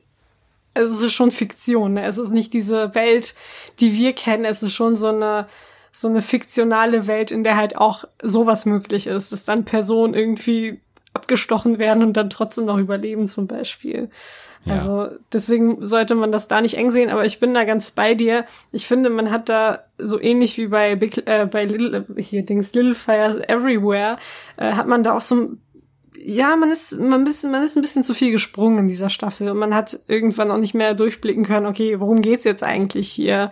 S2: also es ist schon Fiktion, ne? Es ist nicht diese Welt, die wir kennen, es ist schon so eine so eine fiktionale Welt, in der halt auch sowas möglich ist, dass dann Personen irgendwie abgestochen werden und dann trotzdem noch überleben zum Beispiel.
S1: Ja.
S2: Also deswegen sollte man das da nicht eng sehen, aber ich bin da ganz bei dir. Ich finde, man hat da so ähnlich wie bei Big, äh, bei Little, hier Dings Little Fires Everywhere, äh, hat man da auch so ein ja, man ist, man ist, man ist ein bisschen zu viel gesprungen in dieser Staffel und man hat irgendwann auch nicht mehr durchblicken können, okay, worum geht's jetzt eigentlich hier?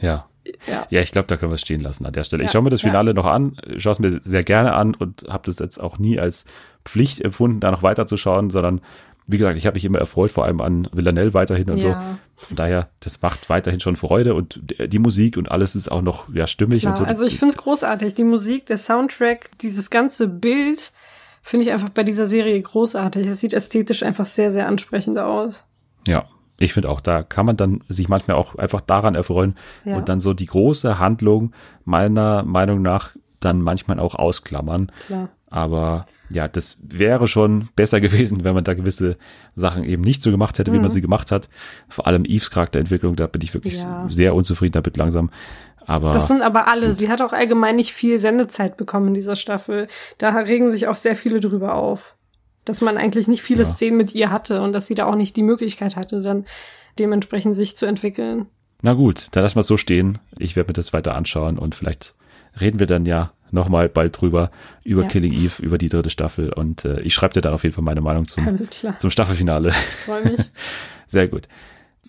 S1: Ja.
S2: Ja.
S1: Ja, ich glaube, da können wir es stehen lassen an der Stelle. ich
S2: Ja,
S1: schaue mir das
S2: ja.
S1: Finale noch an, schaue es mir sehr gerne an und habe das jetzt auch nie als Pflicht empfunden, da noch weiterzuschauen, sondern wie gesagt, ich habe mich immer erfreut, vor allem an Villanelle weiterhin und
S2: Ja.
S1: so. Von daher, das macht weiterhin schon Freude und die Musik und alles ist auch noch ja, stimmig
S2: Klar,
S1: und so.
S2: also ich finde es großartig. Die Musik, der Soundtrack, dieses ganze Bild finde ich einfach bei dieser Serie großartig. Es sieht ästhetisch einfach sehr, sehr ansprechend aus.
S1: Ja, ich finde auch, da kann man dann sich manchmal auch einfach daran erfreuen
S2: Ja.
S1: und dann so die große Handlung meiner Meinung nach dann manchmal auch ausklammern.
S2: Klar.
S1: Aber ja, das wäre schon besser gewesen, wenn man da gewisse Sachen eben nicht so gemacht hätte, wie man sie gemacht hat. Vor allem Eves Charakterentwicklung, da bin ich wirklich
S2: Ja.
S1: sehr unzufrieden damit langsam. Aber
S2: Das sind aber alle. Sie hat auch allgemein nicht viel Sendezeit bekommen in dieser Staffel. Da regen sich auch sehr viele drüber auf. Dass man eigentlich nicht viele
S1: Ja.
S2: Szenen mit ihr hatte und dass sie da auch nicht die Möglichkeit hatte, dann dementsprechend sich zu entwickeln.
S1: na gut, dann lassen wir es so stehen. Ich werde mir das weiter anschauen und vielleicht reden wir dann ja nochmal bald drüber, über
S2: Ja.
S1: Killing Eve, über die dritte Staffel. Und äh, ich schreibe dir dann auf jeden Fall meine Meinung zum, zum Staffelfinale.
S2: Freue mich.
S1: Sehr gut.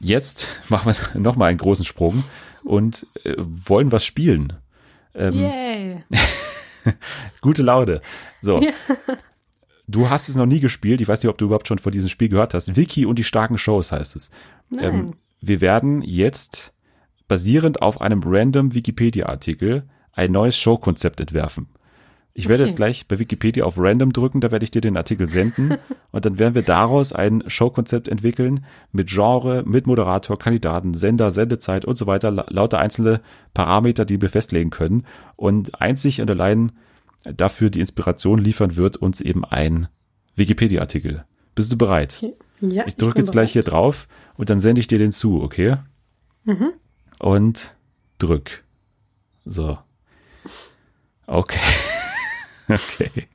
S1: Jetzt machen wir nochmal einen großen Sprung und äh, wollen was spielen. Ähm,
S2: Yay.
S1: Gute Laune. So.
S2: Ja.
S1: Du hast es noch nie gespielt. Ich weiß nicht, ob du überhaupt schon von diesem Spiel gehört hast. Wiki und die starken Shows heißt es. Ähm, wir werden jetzt basierend auf einem random Wikipedia-Artikel ein neues Showkonzept entwerfen. Ich werde
S2: Okay.
S1: jetzt gleich bei Wikipedia auf random drücken, da werde ich dir den Artikel senden und dann werden wir daraus ein Showkonzept entwickeln mit Genre, mit Moderator, Kandidaten, Sender, Sendezeit und so weiter, la- lauter einzelne Parameter, die wir festlegen können und einzig und allein dafür die Inspiration liefern wird uns eben ein Wikipedia-Artikel. Bist du bereit?
S2: Okay. Ja,
S1: Ich drücke jetzt gleich hier
S2: bereit.
S1: drauf und dann sende ich dir den zu, okay?
S2: Mhm.
S1: Und drück. So. Okay. okay.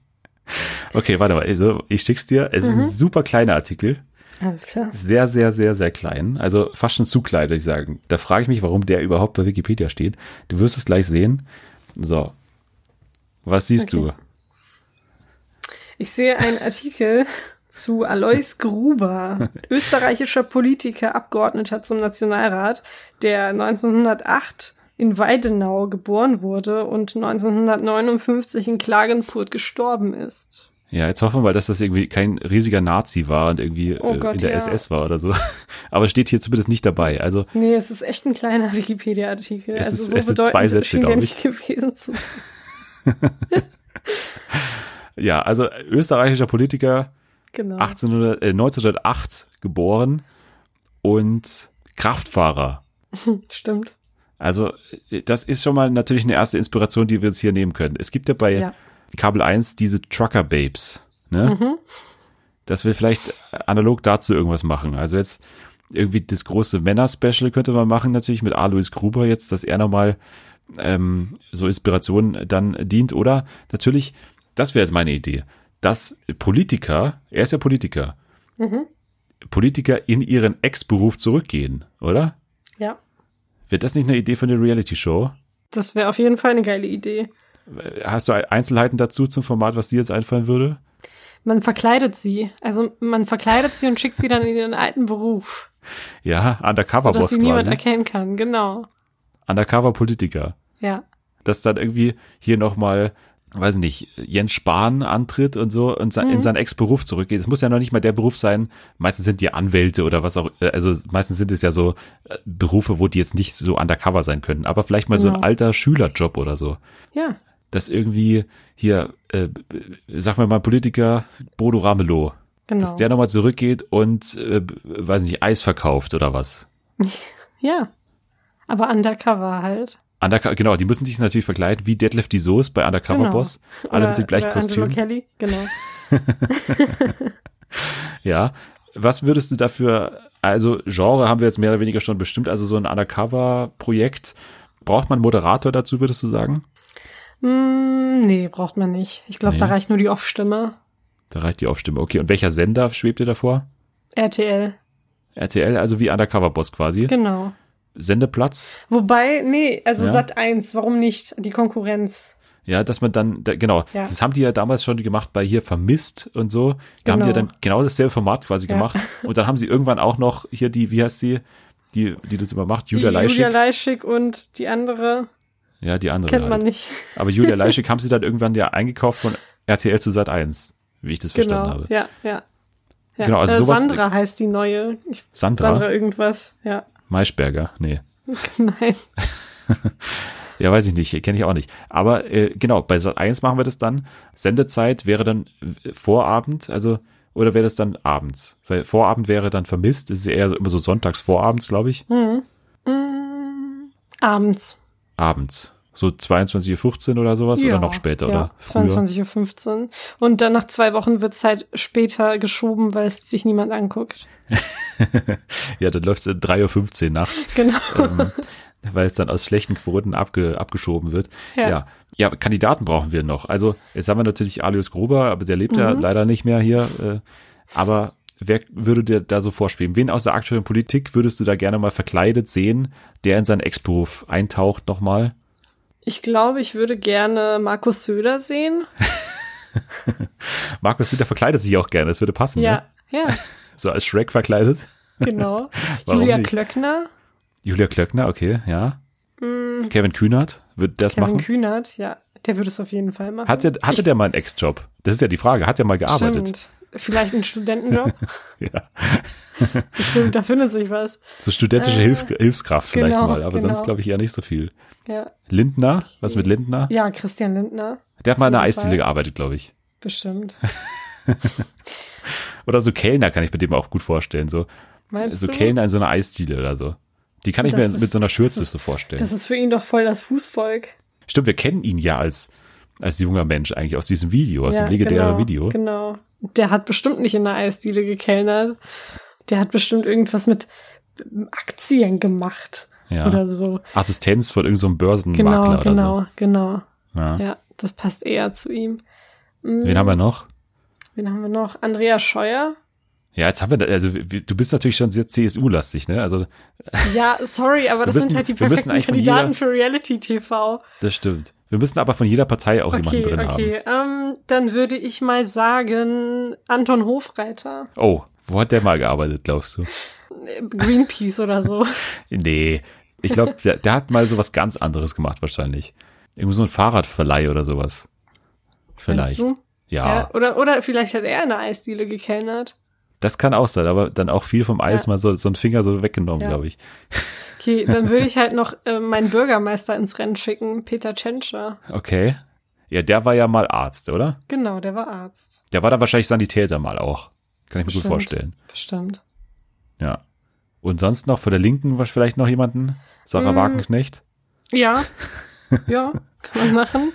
S1: Okay, warte mal. Also, ich schick's dir. Es ist
S2: Mhm.
S1: ein super kleiner Artikel.
S2: Alles klar.
S1: Sehr, sehr, sehr, sehr klein. Also fast schon zu klein, würde ich sagen. Da frage ich mich, warum der überhaupt bei Wikipedia steht. Du wirst es gleich sehen. So. Was siehst
S2: Okay. Ich sehe einen Artikel zu Alois Gruber, österreichischer Politiker, Abgeordneter zum Nationalrat, der 1908 in Weidenau geboren wurde und 1959 in Klagenfurt gestorben ist.
S1: du? Ja, jetzt hoffen wir mal, dass das irgendwie kein riesiger Nazi war und irgendwie
S2: Oh
S1: äh,
S2: Gott,
S1: in der
S2: ja.
S1: SS war oder so. Aber steht hier zumindest nicht dabei. Also
S2: Nee, es ist echt ein kleiner Wikipedia-Artikel.
S1: Es
S2: Also
S1: ist-
S2: so
S1: es
S2: bedeutend
S1: zwei Sätze,
S2: schien der
S1: glaub
S2: nicht gewesen zu sein.
S1: Ja, also österreichischer Politiker,
S2: Genau.
S1: 1800, äh, 1908 geboren und Kraftfahrer.
S2: Stimmt.
S1: Also äh, das ist schon mal natürlich eine erste Inspiration, die wir uns hier nehmen können. Es gibt ja bei
S2: Ja.
S1: Kabel 1 diese Trucker Babes, ne?
S2: Mhm.
S1: Dass wir vielleicht analog dazu irgendwas machen. Also jetzt irgendwie das große Männer-Special könnte man machen, natürlich mit Alois Gruber jetzt, dass er nochmal ähm, so Inspiration dann dient. Oder natürlich, das wäre jetzt meine Idee, dass Politiker, er ist ja Politiker,
S2: Mhm.
S1: Politiker in ihren Ex-Beruf zurückgehen, oder?
S2: Ja.
S1: Wäre das nicht eine Idee für eine Reality-Show?
S2: Das wäre auf jeden Fall eine geile Idee.
S1: Hast du Einzelheiten dazu zum Format, was dir jetzt einfallen würde?
S2: Man verkleidet sie. Also man verkleidet sie und schickt sie dann in ihren alten Beruf.
S1: Ja, Undercover-Boss
S2: sie niemand
S1: quasi.
S2: erkennen kann. Genau.
S1: Undercover-Politiker.
S2: Ja.
S1: Dass dann irgendwie hier nochmal, weiß nicht, Jens Spahn antritt und so und in seinen Ex-Beruf zurückgeht. Es muss ja noch nicht mal der Beruf sein. Meistens sind die Anwälte oder was auch, äh, also meistens sind es ja so äh, Berufe, wo die jetzt nicht so undercover sein können. Aber vielleicht mal so ein
S2: Genau.
S1: alter Schülerjob oder so.
S2: Ja.
S1: Dass irgendwie hier, äh, sag mal mal Politiker Bodo Ramelow,
S2: Genau.
S1: dass der nochmal zurückgeht und, äh, weiß nicht, Eis verkauft oder was.
S2: ja. Aber undercover halt.
S1: Undercover, genau, die müssen sich natürlich verkleiden, wie Deadlift die Soße bei Undercover
S2: Genau.
S1: Boss. Alle mit dem gleichen
S2: oder Angelo
S1: Kostüm.
S2: Kelly. Genau.
S1: Ja. Was würdest du dafür, also Genre haben wir jetzt mehr oder weniger schon bestimmt, also so ein Undercover-Projekt. Braucht man einen Moderator dazu, würdest du sagen?
S2: Hm, nee, braucht man nicht. Ich glaube,
S1: Nee.
S2: da reicht nur die Off-Stimme.
S1: Da reicht die Aufstimme. Okay, und welcher Sender schwebt dir davor?
S2: RTL.
S1: RTL, also wie Undercover Boss quasi.
S2: Genau.
S1: Sendeplatz.
S2: Wobei, nee, also
S1: Ja.
S2: Sat 1, warum nicht? Die Konkurrenz.
S1: Ja, dass man dann, da, genau,
S2: Ja.
S1: das haben die ja damals schon gemacht bei hier Vermisst und so. Da haben die ja
S2: Genau.
S1: dann genau dasselbe Format quasi
S2: Ja.
S1: gemacht. Und dann haben sie irgendwann auch noch hier die, wie heißt sie, die, die das immer macht, Julia Leischig.
S2: Julia Leischig und die andere
S1: ja, die andere.
S2: kennt man
S1: halt.
S2: nicht.
S1: Aber Julia Leischig haben sie dann irgendwann ja eingekauft von RTL zu Sat 1, wie ich das verstanden
S2: Genau.
S1: habe.
S2: Ja, ja. ja.
S1: Genau, also
S2: äh,
S1: sowas-
S2: Sandra heißt die neue. Ich,
S1: Sandra,
S2: Sandra irgendwas. Ja.
S1: Maischberger, nee.
S2: Nein.
S1: Ja, weiß ich nicht, kenne ich auch nicht. Aber äh, genau, bei Sat 1 machen wir das dann. Sendezeit wäre dann Vorabend, also oder wäre das dann abends? Weil Vorabend wäre dann vermisst, das ist eher so, immer so sonntags vorabends, glaube ich.
S2: Hm. Mm, abends.
S1: Abends. So 22.15 Uhr oder sowas oder noch später
S2: ja,
S1: oder früher?
S2: 22.15 Uhr. Und dann nach zwei Wochen wird's halt später geschoben, weil es sich niemand anguckt.
S1: ja, dann läuft's in 3.15 Uhr nachts.
S2: Genau.
S1: ähm, weil es dann aus schlechten Quoten abge, abgeschoben wird. Ja.
S2: Ja.
S1: ja. Kandidaten brauchen wir noch. Also jetzt haben wir natürlich Alius Gruber, aber der lebt ja leider nicht mehr hier. Äh, aber wer würde dir da so vorspielen? Wen aus der aktuellen Politik würdest du da gerne mal verkleidet sehen, der in seinen Ex-Beruf eintaucht nochmal?
S2: Ich glaube, ich würde gerne Markus Söder sehen.
S1: Markus Söder verkleidet sich auch gerne, das würde passen.
S2: Ja,
S1: Ne?
S2: ja,
S1: So als Shrek verkleidet.
S2: genau. Julia
S1: nicht?
S2: Klöckner,
S1: Julia Klöckner, okay, ja. Kevin Kühnert, wird das
S2: Mm. Kevin
S1: machen?
S2: Kühnert, ja, der würde es auf jeden Fall machen.
S1: Hat der, hatte der mal einen Ex-Job? Das ist ja die Frage. Hat der mal gearbeitet?
S2: Stimmt. Vielleicht einen Studentenjob.
S1: Ja.
S2: Bestimmt, da findet sich was.
S1: So studentische
S2: Äh,
S1: Hilf Hilfskraft vielleicht
S2: genau,
S1: mal, aber
S2: genau.
S1: sonst glaube ich eher nicht so viel.
S2: Ja,
S1: Lindner? Was mit Lindner?
S2: ja Christian Lindner,
S1: Der hat mal in einer
S2: Fall.
S1: Eisdiele gearbeitet, glaube ich.
S2: bestimmt.
S1: Oder so Kellner kann ich mir dem auch gut vorstellen. So,
S2: Meinst
S1: so
S2: du?
S1: Kellner in so einer Eisdiele oder so. Die kann ich
S2: Das
S1: mir
S2: ist-
S1: mit so einer Schürze
S2: ist-
S1: so vorstellen.
S2: Das ist für ihn doch voll das Fußvolk.
S1: Stimmt, wir kennen ihn ja als, als junger Mensch eigentlich aus diesem Video, aus dem legendären
S2: genau,
S1: Video.
S2: Genau. Der hat bestimmt nicht in der Eisdiele gekellnert. Der hat bestimmt irgendwas mit Aktien gemacht
S1: Ja.
S2: oder so.
S1: Assistenz von irgendeinem so Börsenmakler
S2: Genau,
S1: oder
S2: genau, genau.
S1: so. Ja.
S2: Ja, das passt eher zu ihm.
S1: Wen haben wir noch?
S2: Wen haben wir noch? Andrea Scheuer.
S1: Ja, jetzt haben wir, da, also du bist natürlich schon sehr CSU-lastig, ne? Also
S2: Ja, sorry, aber das
S1: müssen-
S2: sind halt die perfekten Kandidaten
S1: jeder-
S2: für Reality TV.
S1: das stimmt. Wir müssen aber von jeder Partei auch jemanden
S2: Okay,
S1: drin haben.
S2: okay. Ähm, dann würde ich mal sagen Anton Hofreiter.
S1: Oh, wo hat der mal gearbeitet, glaubst du?
S2: Greenpeace oder so.
S1: Nee, ich glaube, der, der hat mal so was ganz anderes gemacht wahrscheinlich. Irgendwo so ein Fahrradverleih oder sowas. Vielleicht. Ja,
S2: Ja, oder, oder vielleicht hat er in der Eisdiele gekellnert.
S1: das kann auch sein, aber dann auch viel vom Eis
S2: Ja.
S1: mal so, so ein Finger so weggenommen,
S2: Ja.
S1: glaube ich.
S2: Okay, dann würde ich halt noch äh, meinen Bürgermeister ins Rennen schicken, Peter Tschentscher.
S1: Okay. Ja, der war ja mal Arzt, oder?
S2: Genau, der war Arzt.
S1: Der war da wahrscheinlich Sanitäter mal auch. Kann ich mir gut
S2: Bestimmt.
S1: vorstellen.
S2: Bestimmt.
S1: Ja. Und sonst noch von der Linken was vielleicht noch jemanden? Sarah
S2: Mm.
S1: Wagenknecht?
S2: Ja, ja, kann man machen.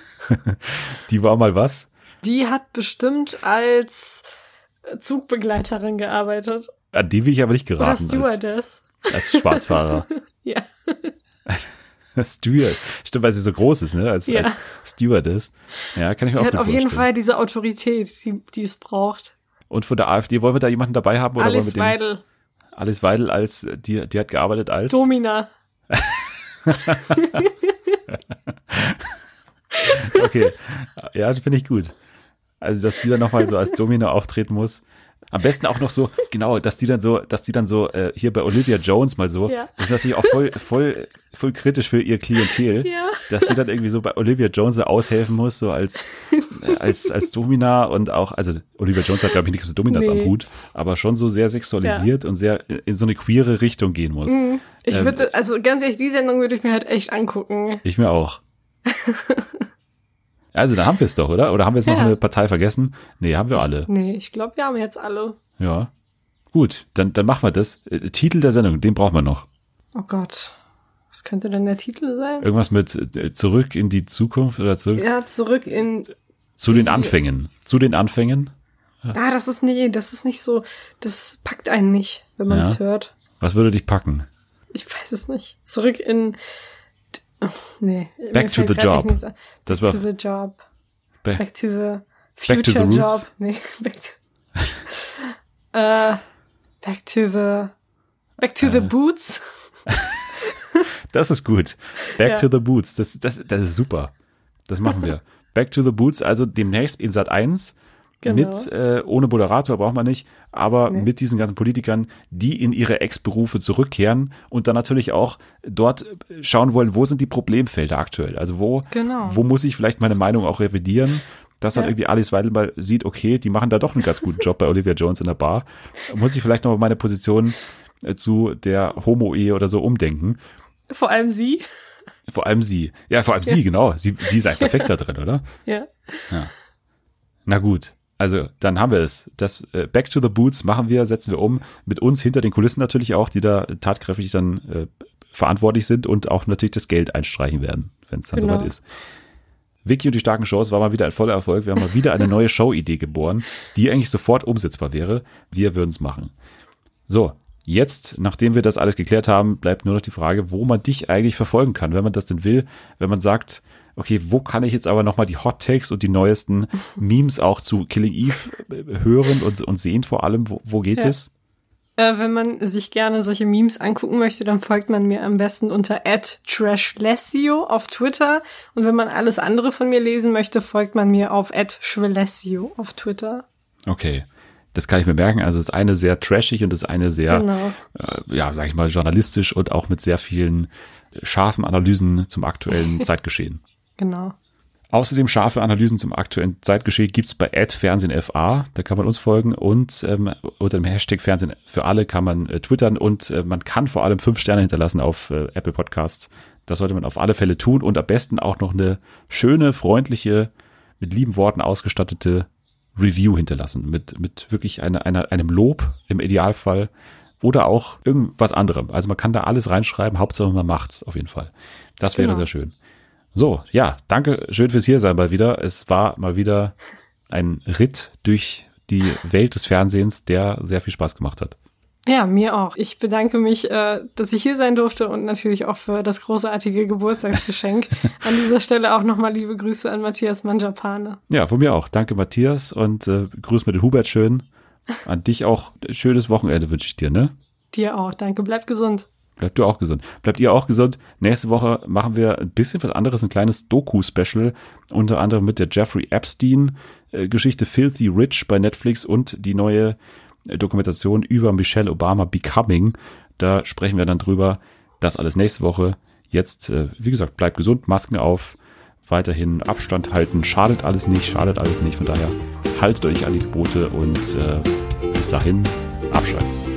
S1: Die war mal was?
S2: Die hat bestimmt als Zugbegleiterin gearbeitet.
S1: An die will ich aber nicht
S2: Oder
S1: geraten. als,
S2: Stewardess.
S1: als Schwarzfahrer.
S2: Ja.
S1: Steward. Stimmt, weil sie so groß ist, ne? Als,
S2: Ja.
S1: als Stewardess. Ja, kann ich mir
S2: Sie
S1: auch
S2: hat auf jeden. Fall diese Autorität, die, die es braucht.
S1: Und von der AfD wollen wir da jemanden dabei haben? Oder
S2: Alice
S1: wollen wir den,
S2: Weidel,
S1: Alice Weidel als, die, die hat gearbeitet als?
S2: Domina.
S1: Okay. Ja, das finde ich gut. Also, dass die dann nochmal so als Domino auftreten muss. Am besten auch noch so, genau, dass die dann so, dass die dann so, äh, hier bei Olivia Jones mal so,
S2: Ja.
S1: das ist natürlich auch voll, voll, voll kritisch für ihr Klientel,
S2: Ja.
S1: dass die dann irgendwie so bei Olivia Jones so aushelfen muss, so als, äh, als, als Domina und auch, also Olivia Jones hat, glaube ich, nichts mit Dominas
S2: Nee.
S1: am Hut, aber schon so sehr sexualisiert und sehr in so eine queere Richtung gehen muss.
S2: Ich
S1: Ähm,
S2: würde, also ganz ehrlich, die Sendung würde ich mir halt echt angucken.
S1: Ich mir auch. Also, dann haben wir es doch, oder? Oder haben wir jetzt noch
S2: Ja.
S1: eine Partei vergessen? Nee, haben wir alle.
S2: Nee, ich glaube, wir haben jetzt alle.
S1: Ja. Gut, dann, dann machen wir das. Äh, Titel der Sendung, den brauchen wir noch.
S2: Oh Gott. Was könnte denn der Titel sein?
S1: Irgendwas mit äh, zurück in die Zukunft oder zurück
S2: Ja, zurück in.
S1: zu den Anfängen. Zu den Anfängen.
S2: Ah, das ist nee, das ist nicht so. Das packt einen nicht, wenn man
S1: Ja.
S2: es hört.
S1: Was würde dich packen?
S2: Ich weiß es nicht. Zurück in. Nee.
S1: Back to the job.
S2: ein.
S1: Das
S2: Back
S1: war-
S2: to the job.
S1: Back-
S2: Back to the
S1: Back to the
S2: future job. Nee, back to. äh, back to the. Back to
S1: Äh.
S2: the boots.
S1: Das ist gut. Back
S2: Ja.
S1: to the Boots. Das, das, das ist super. Das machen wir. Back to the Boots, also demnächst in Sat 1
S2: Genau.
S1: mit, äh, ohne Moderator braucht man nicht, aber
S2: Nee.
S1: mit diesen ganzen Politikern, die in ihre Ex-Berufe zurückkehren und dann natürlich auch dort schauen wollen, wo sind die Problemfelder aktuell? Also wo,
S2: Genau.
S1: wo muss ich vielleicht meine Meinung auch revidieren? Dass dann
S2: Ja.
S1: irgendwie Alice Weidel mal sieht, okay, die machen da doch einen ganz guten Job bei Olivia Jones in der Bar. Muss ich vielleicht noch meine Position äh, zu der Homo-Ehe oder so umdenken?
S2: Vor allem sie.
S1: Vor allem sie. Ja, vor allem sie, genau. Sie, sie ist ein perfekter drin, oder?
S2: Ja.
S1: Na gut. Also, dann haben wir es. Das äh, Back to the Boots machen wir, setzen wir um. Mit uns hinter den Kulissen natürlich auch, die da tatkräftig dann äh, verantwortlich sind und auch natürlich das Geld einstreichen werden wenn es dann
S2: Genau.
S1: soweit ist. Vicky und die starken Shows war mal wieder ein voller Erfolg. Wir haben mal wieder eine neue Show-Idee geboren, die eigentlich sofort umsetzbar wäre. Wir würden es machen. So, jetzt, nachdem wir das alles geklärt haben, bleibt nur noch die Frage, wo man dich eigentlich verfolgen kann, wenn man das denn will, wenn man sagt, okay, wo kann ich jetzt aber nochmal die Hot Takes und die neuesten Memes auch zu Killing Eve äh, hören und, und sehen vor allem, wo, wo geht
S2: Ja.
S1: es?
S2: Äh, wenn man sich gerne solche Memes angucken möchte, dann folgt man mir am besten unter @trashlessio auf Twitter. Und wenn man alles andere von mir lesen möchte, folgt man mir auf @schwelessio auf Twitter.
S1: Okay. Das kann ich mir merken. Also das eine sehr trashig und das eine sehr,
S2: Genau.
S1: äh, ja, sag ich mal, journalistisch und auch mit sehr vielen scharfen Analysen zum aktuellen Zeitgeschehen.
S2: Genau.
S1: Außerdem scharfe Analysen zum aktuellen Zeitgeschehen gibt's bei @fernsehenfa. Da kann man uns folgen und ähm, unter dem Hashtag Fernsehen für alle kann man äh, twittern und äh, man kann vor allem fünf Sterne hinterlassen auf äh, Apple Podcasts. Das sollte man auf alle Fälle tun und am besten auch noch eine schöne, freundliche, mit lieben Worten ausgestattete Review hinterlassen. Mit, mit wirklich einer, einer, einem Lob im Idealfall oder auch irgendwas anderem. Also man kann da alles reinschreiben, Hauptsache man macht's auf jeden Fall. Das wäre
S2: Genau.
S1: sehr schön. So, ja, danke schön fürs hier sein mal wieder. Es war mal wieder ein Ritt durch die Welt des Fernsehens, der sehr viel Spaß gemacht hat.
S2: Ja, mir auch. Ich bedanke mich, äh, dass ich hier sein durfte und natürlich auch für das großartige Geburtstagsgeschenk. An dieser Stelle auch nochmal liebe Grüße an Matthias Manjapane.
S1: Ja, von mir auch. Danke, Matthias, und äh, grüß den Hubert schön. An dich auch schönes Wochenende wünsche ich dir, ne?
S2: Dir auch. Danke. Bleib gesund.
S1: Bleib du auch gesund. Bleibt ihr auch gesund. Nächste Woche machen wir ein bisschen was anderes, ein kleines Doku-Special, unter anderem mit der Jeffrey Epstein-Geschichte Filthy Rich bei Netflix und die neue äh, Dokumentation über Michelle Obama Becoming. Da sprechen wir dann drüber. Das alles nächste Woche. Jetzt, äh, wie gesagt, bleibt gesund, Masken auf, weiterhin Abstand halten. Schadet alles nicht, schadet alles nicht. Von daher haltet euch an die Gebote und äh, bis dahin abschalten.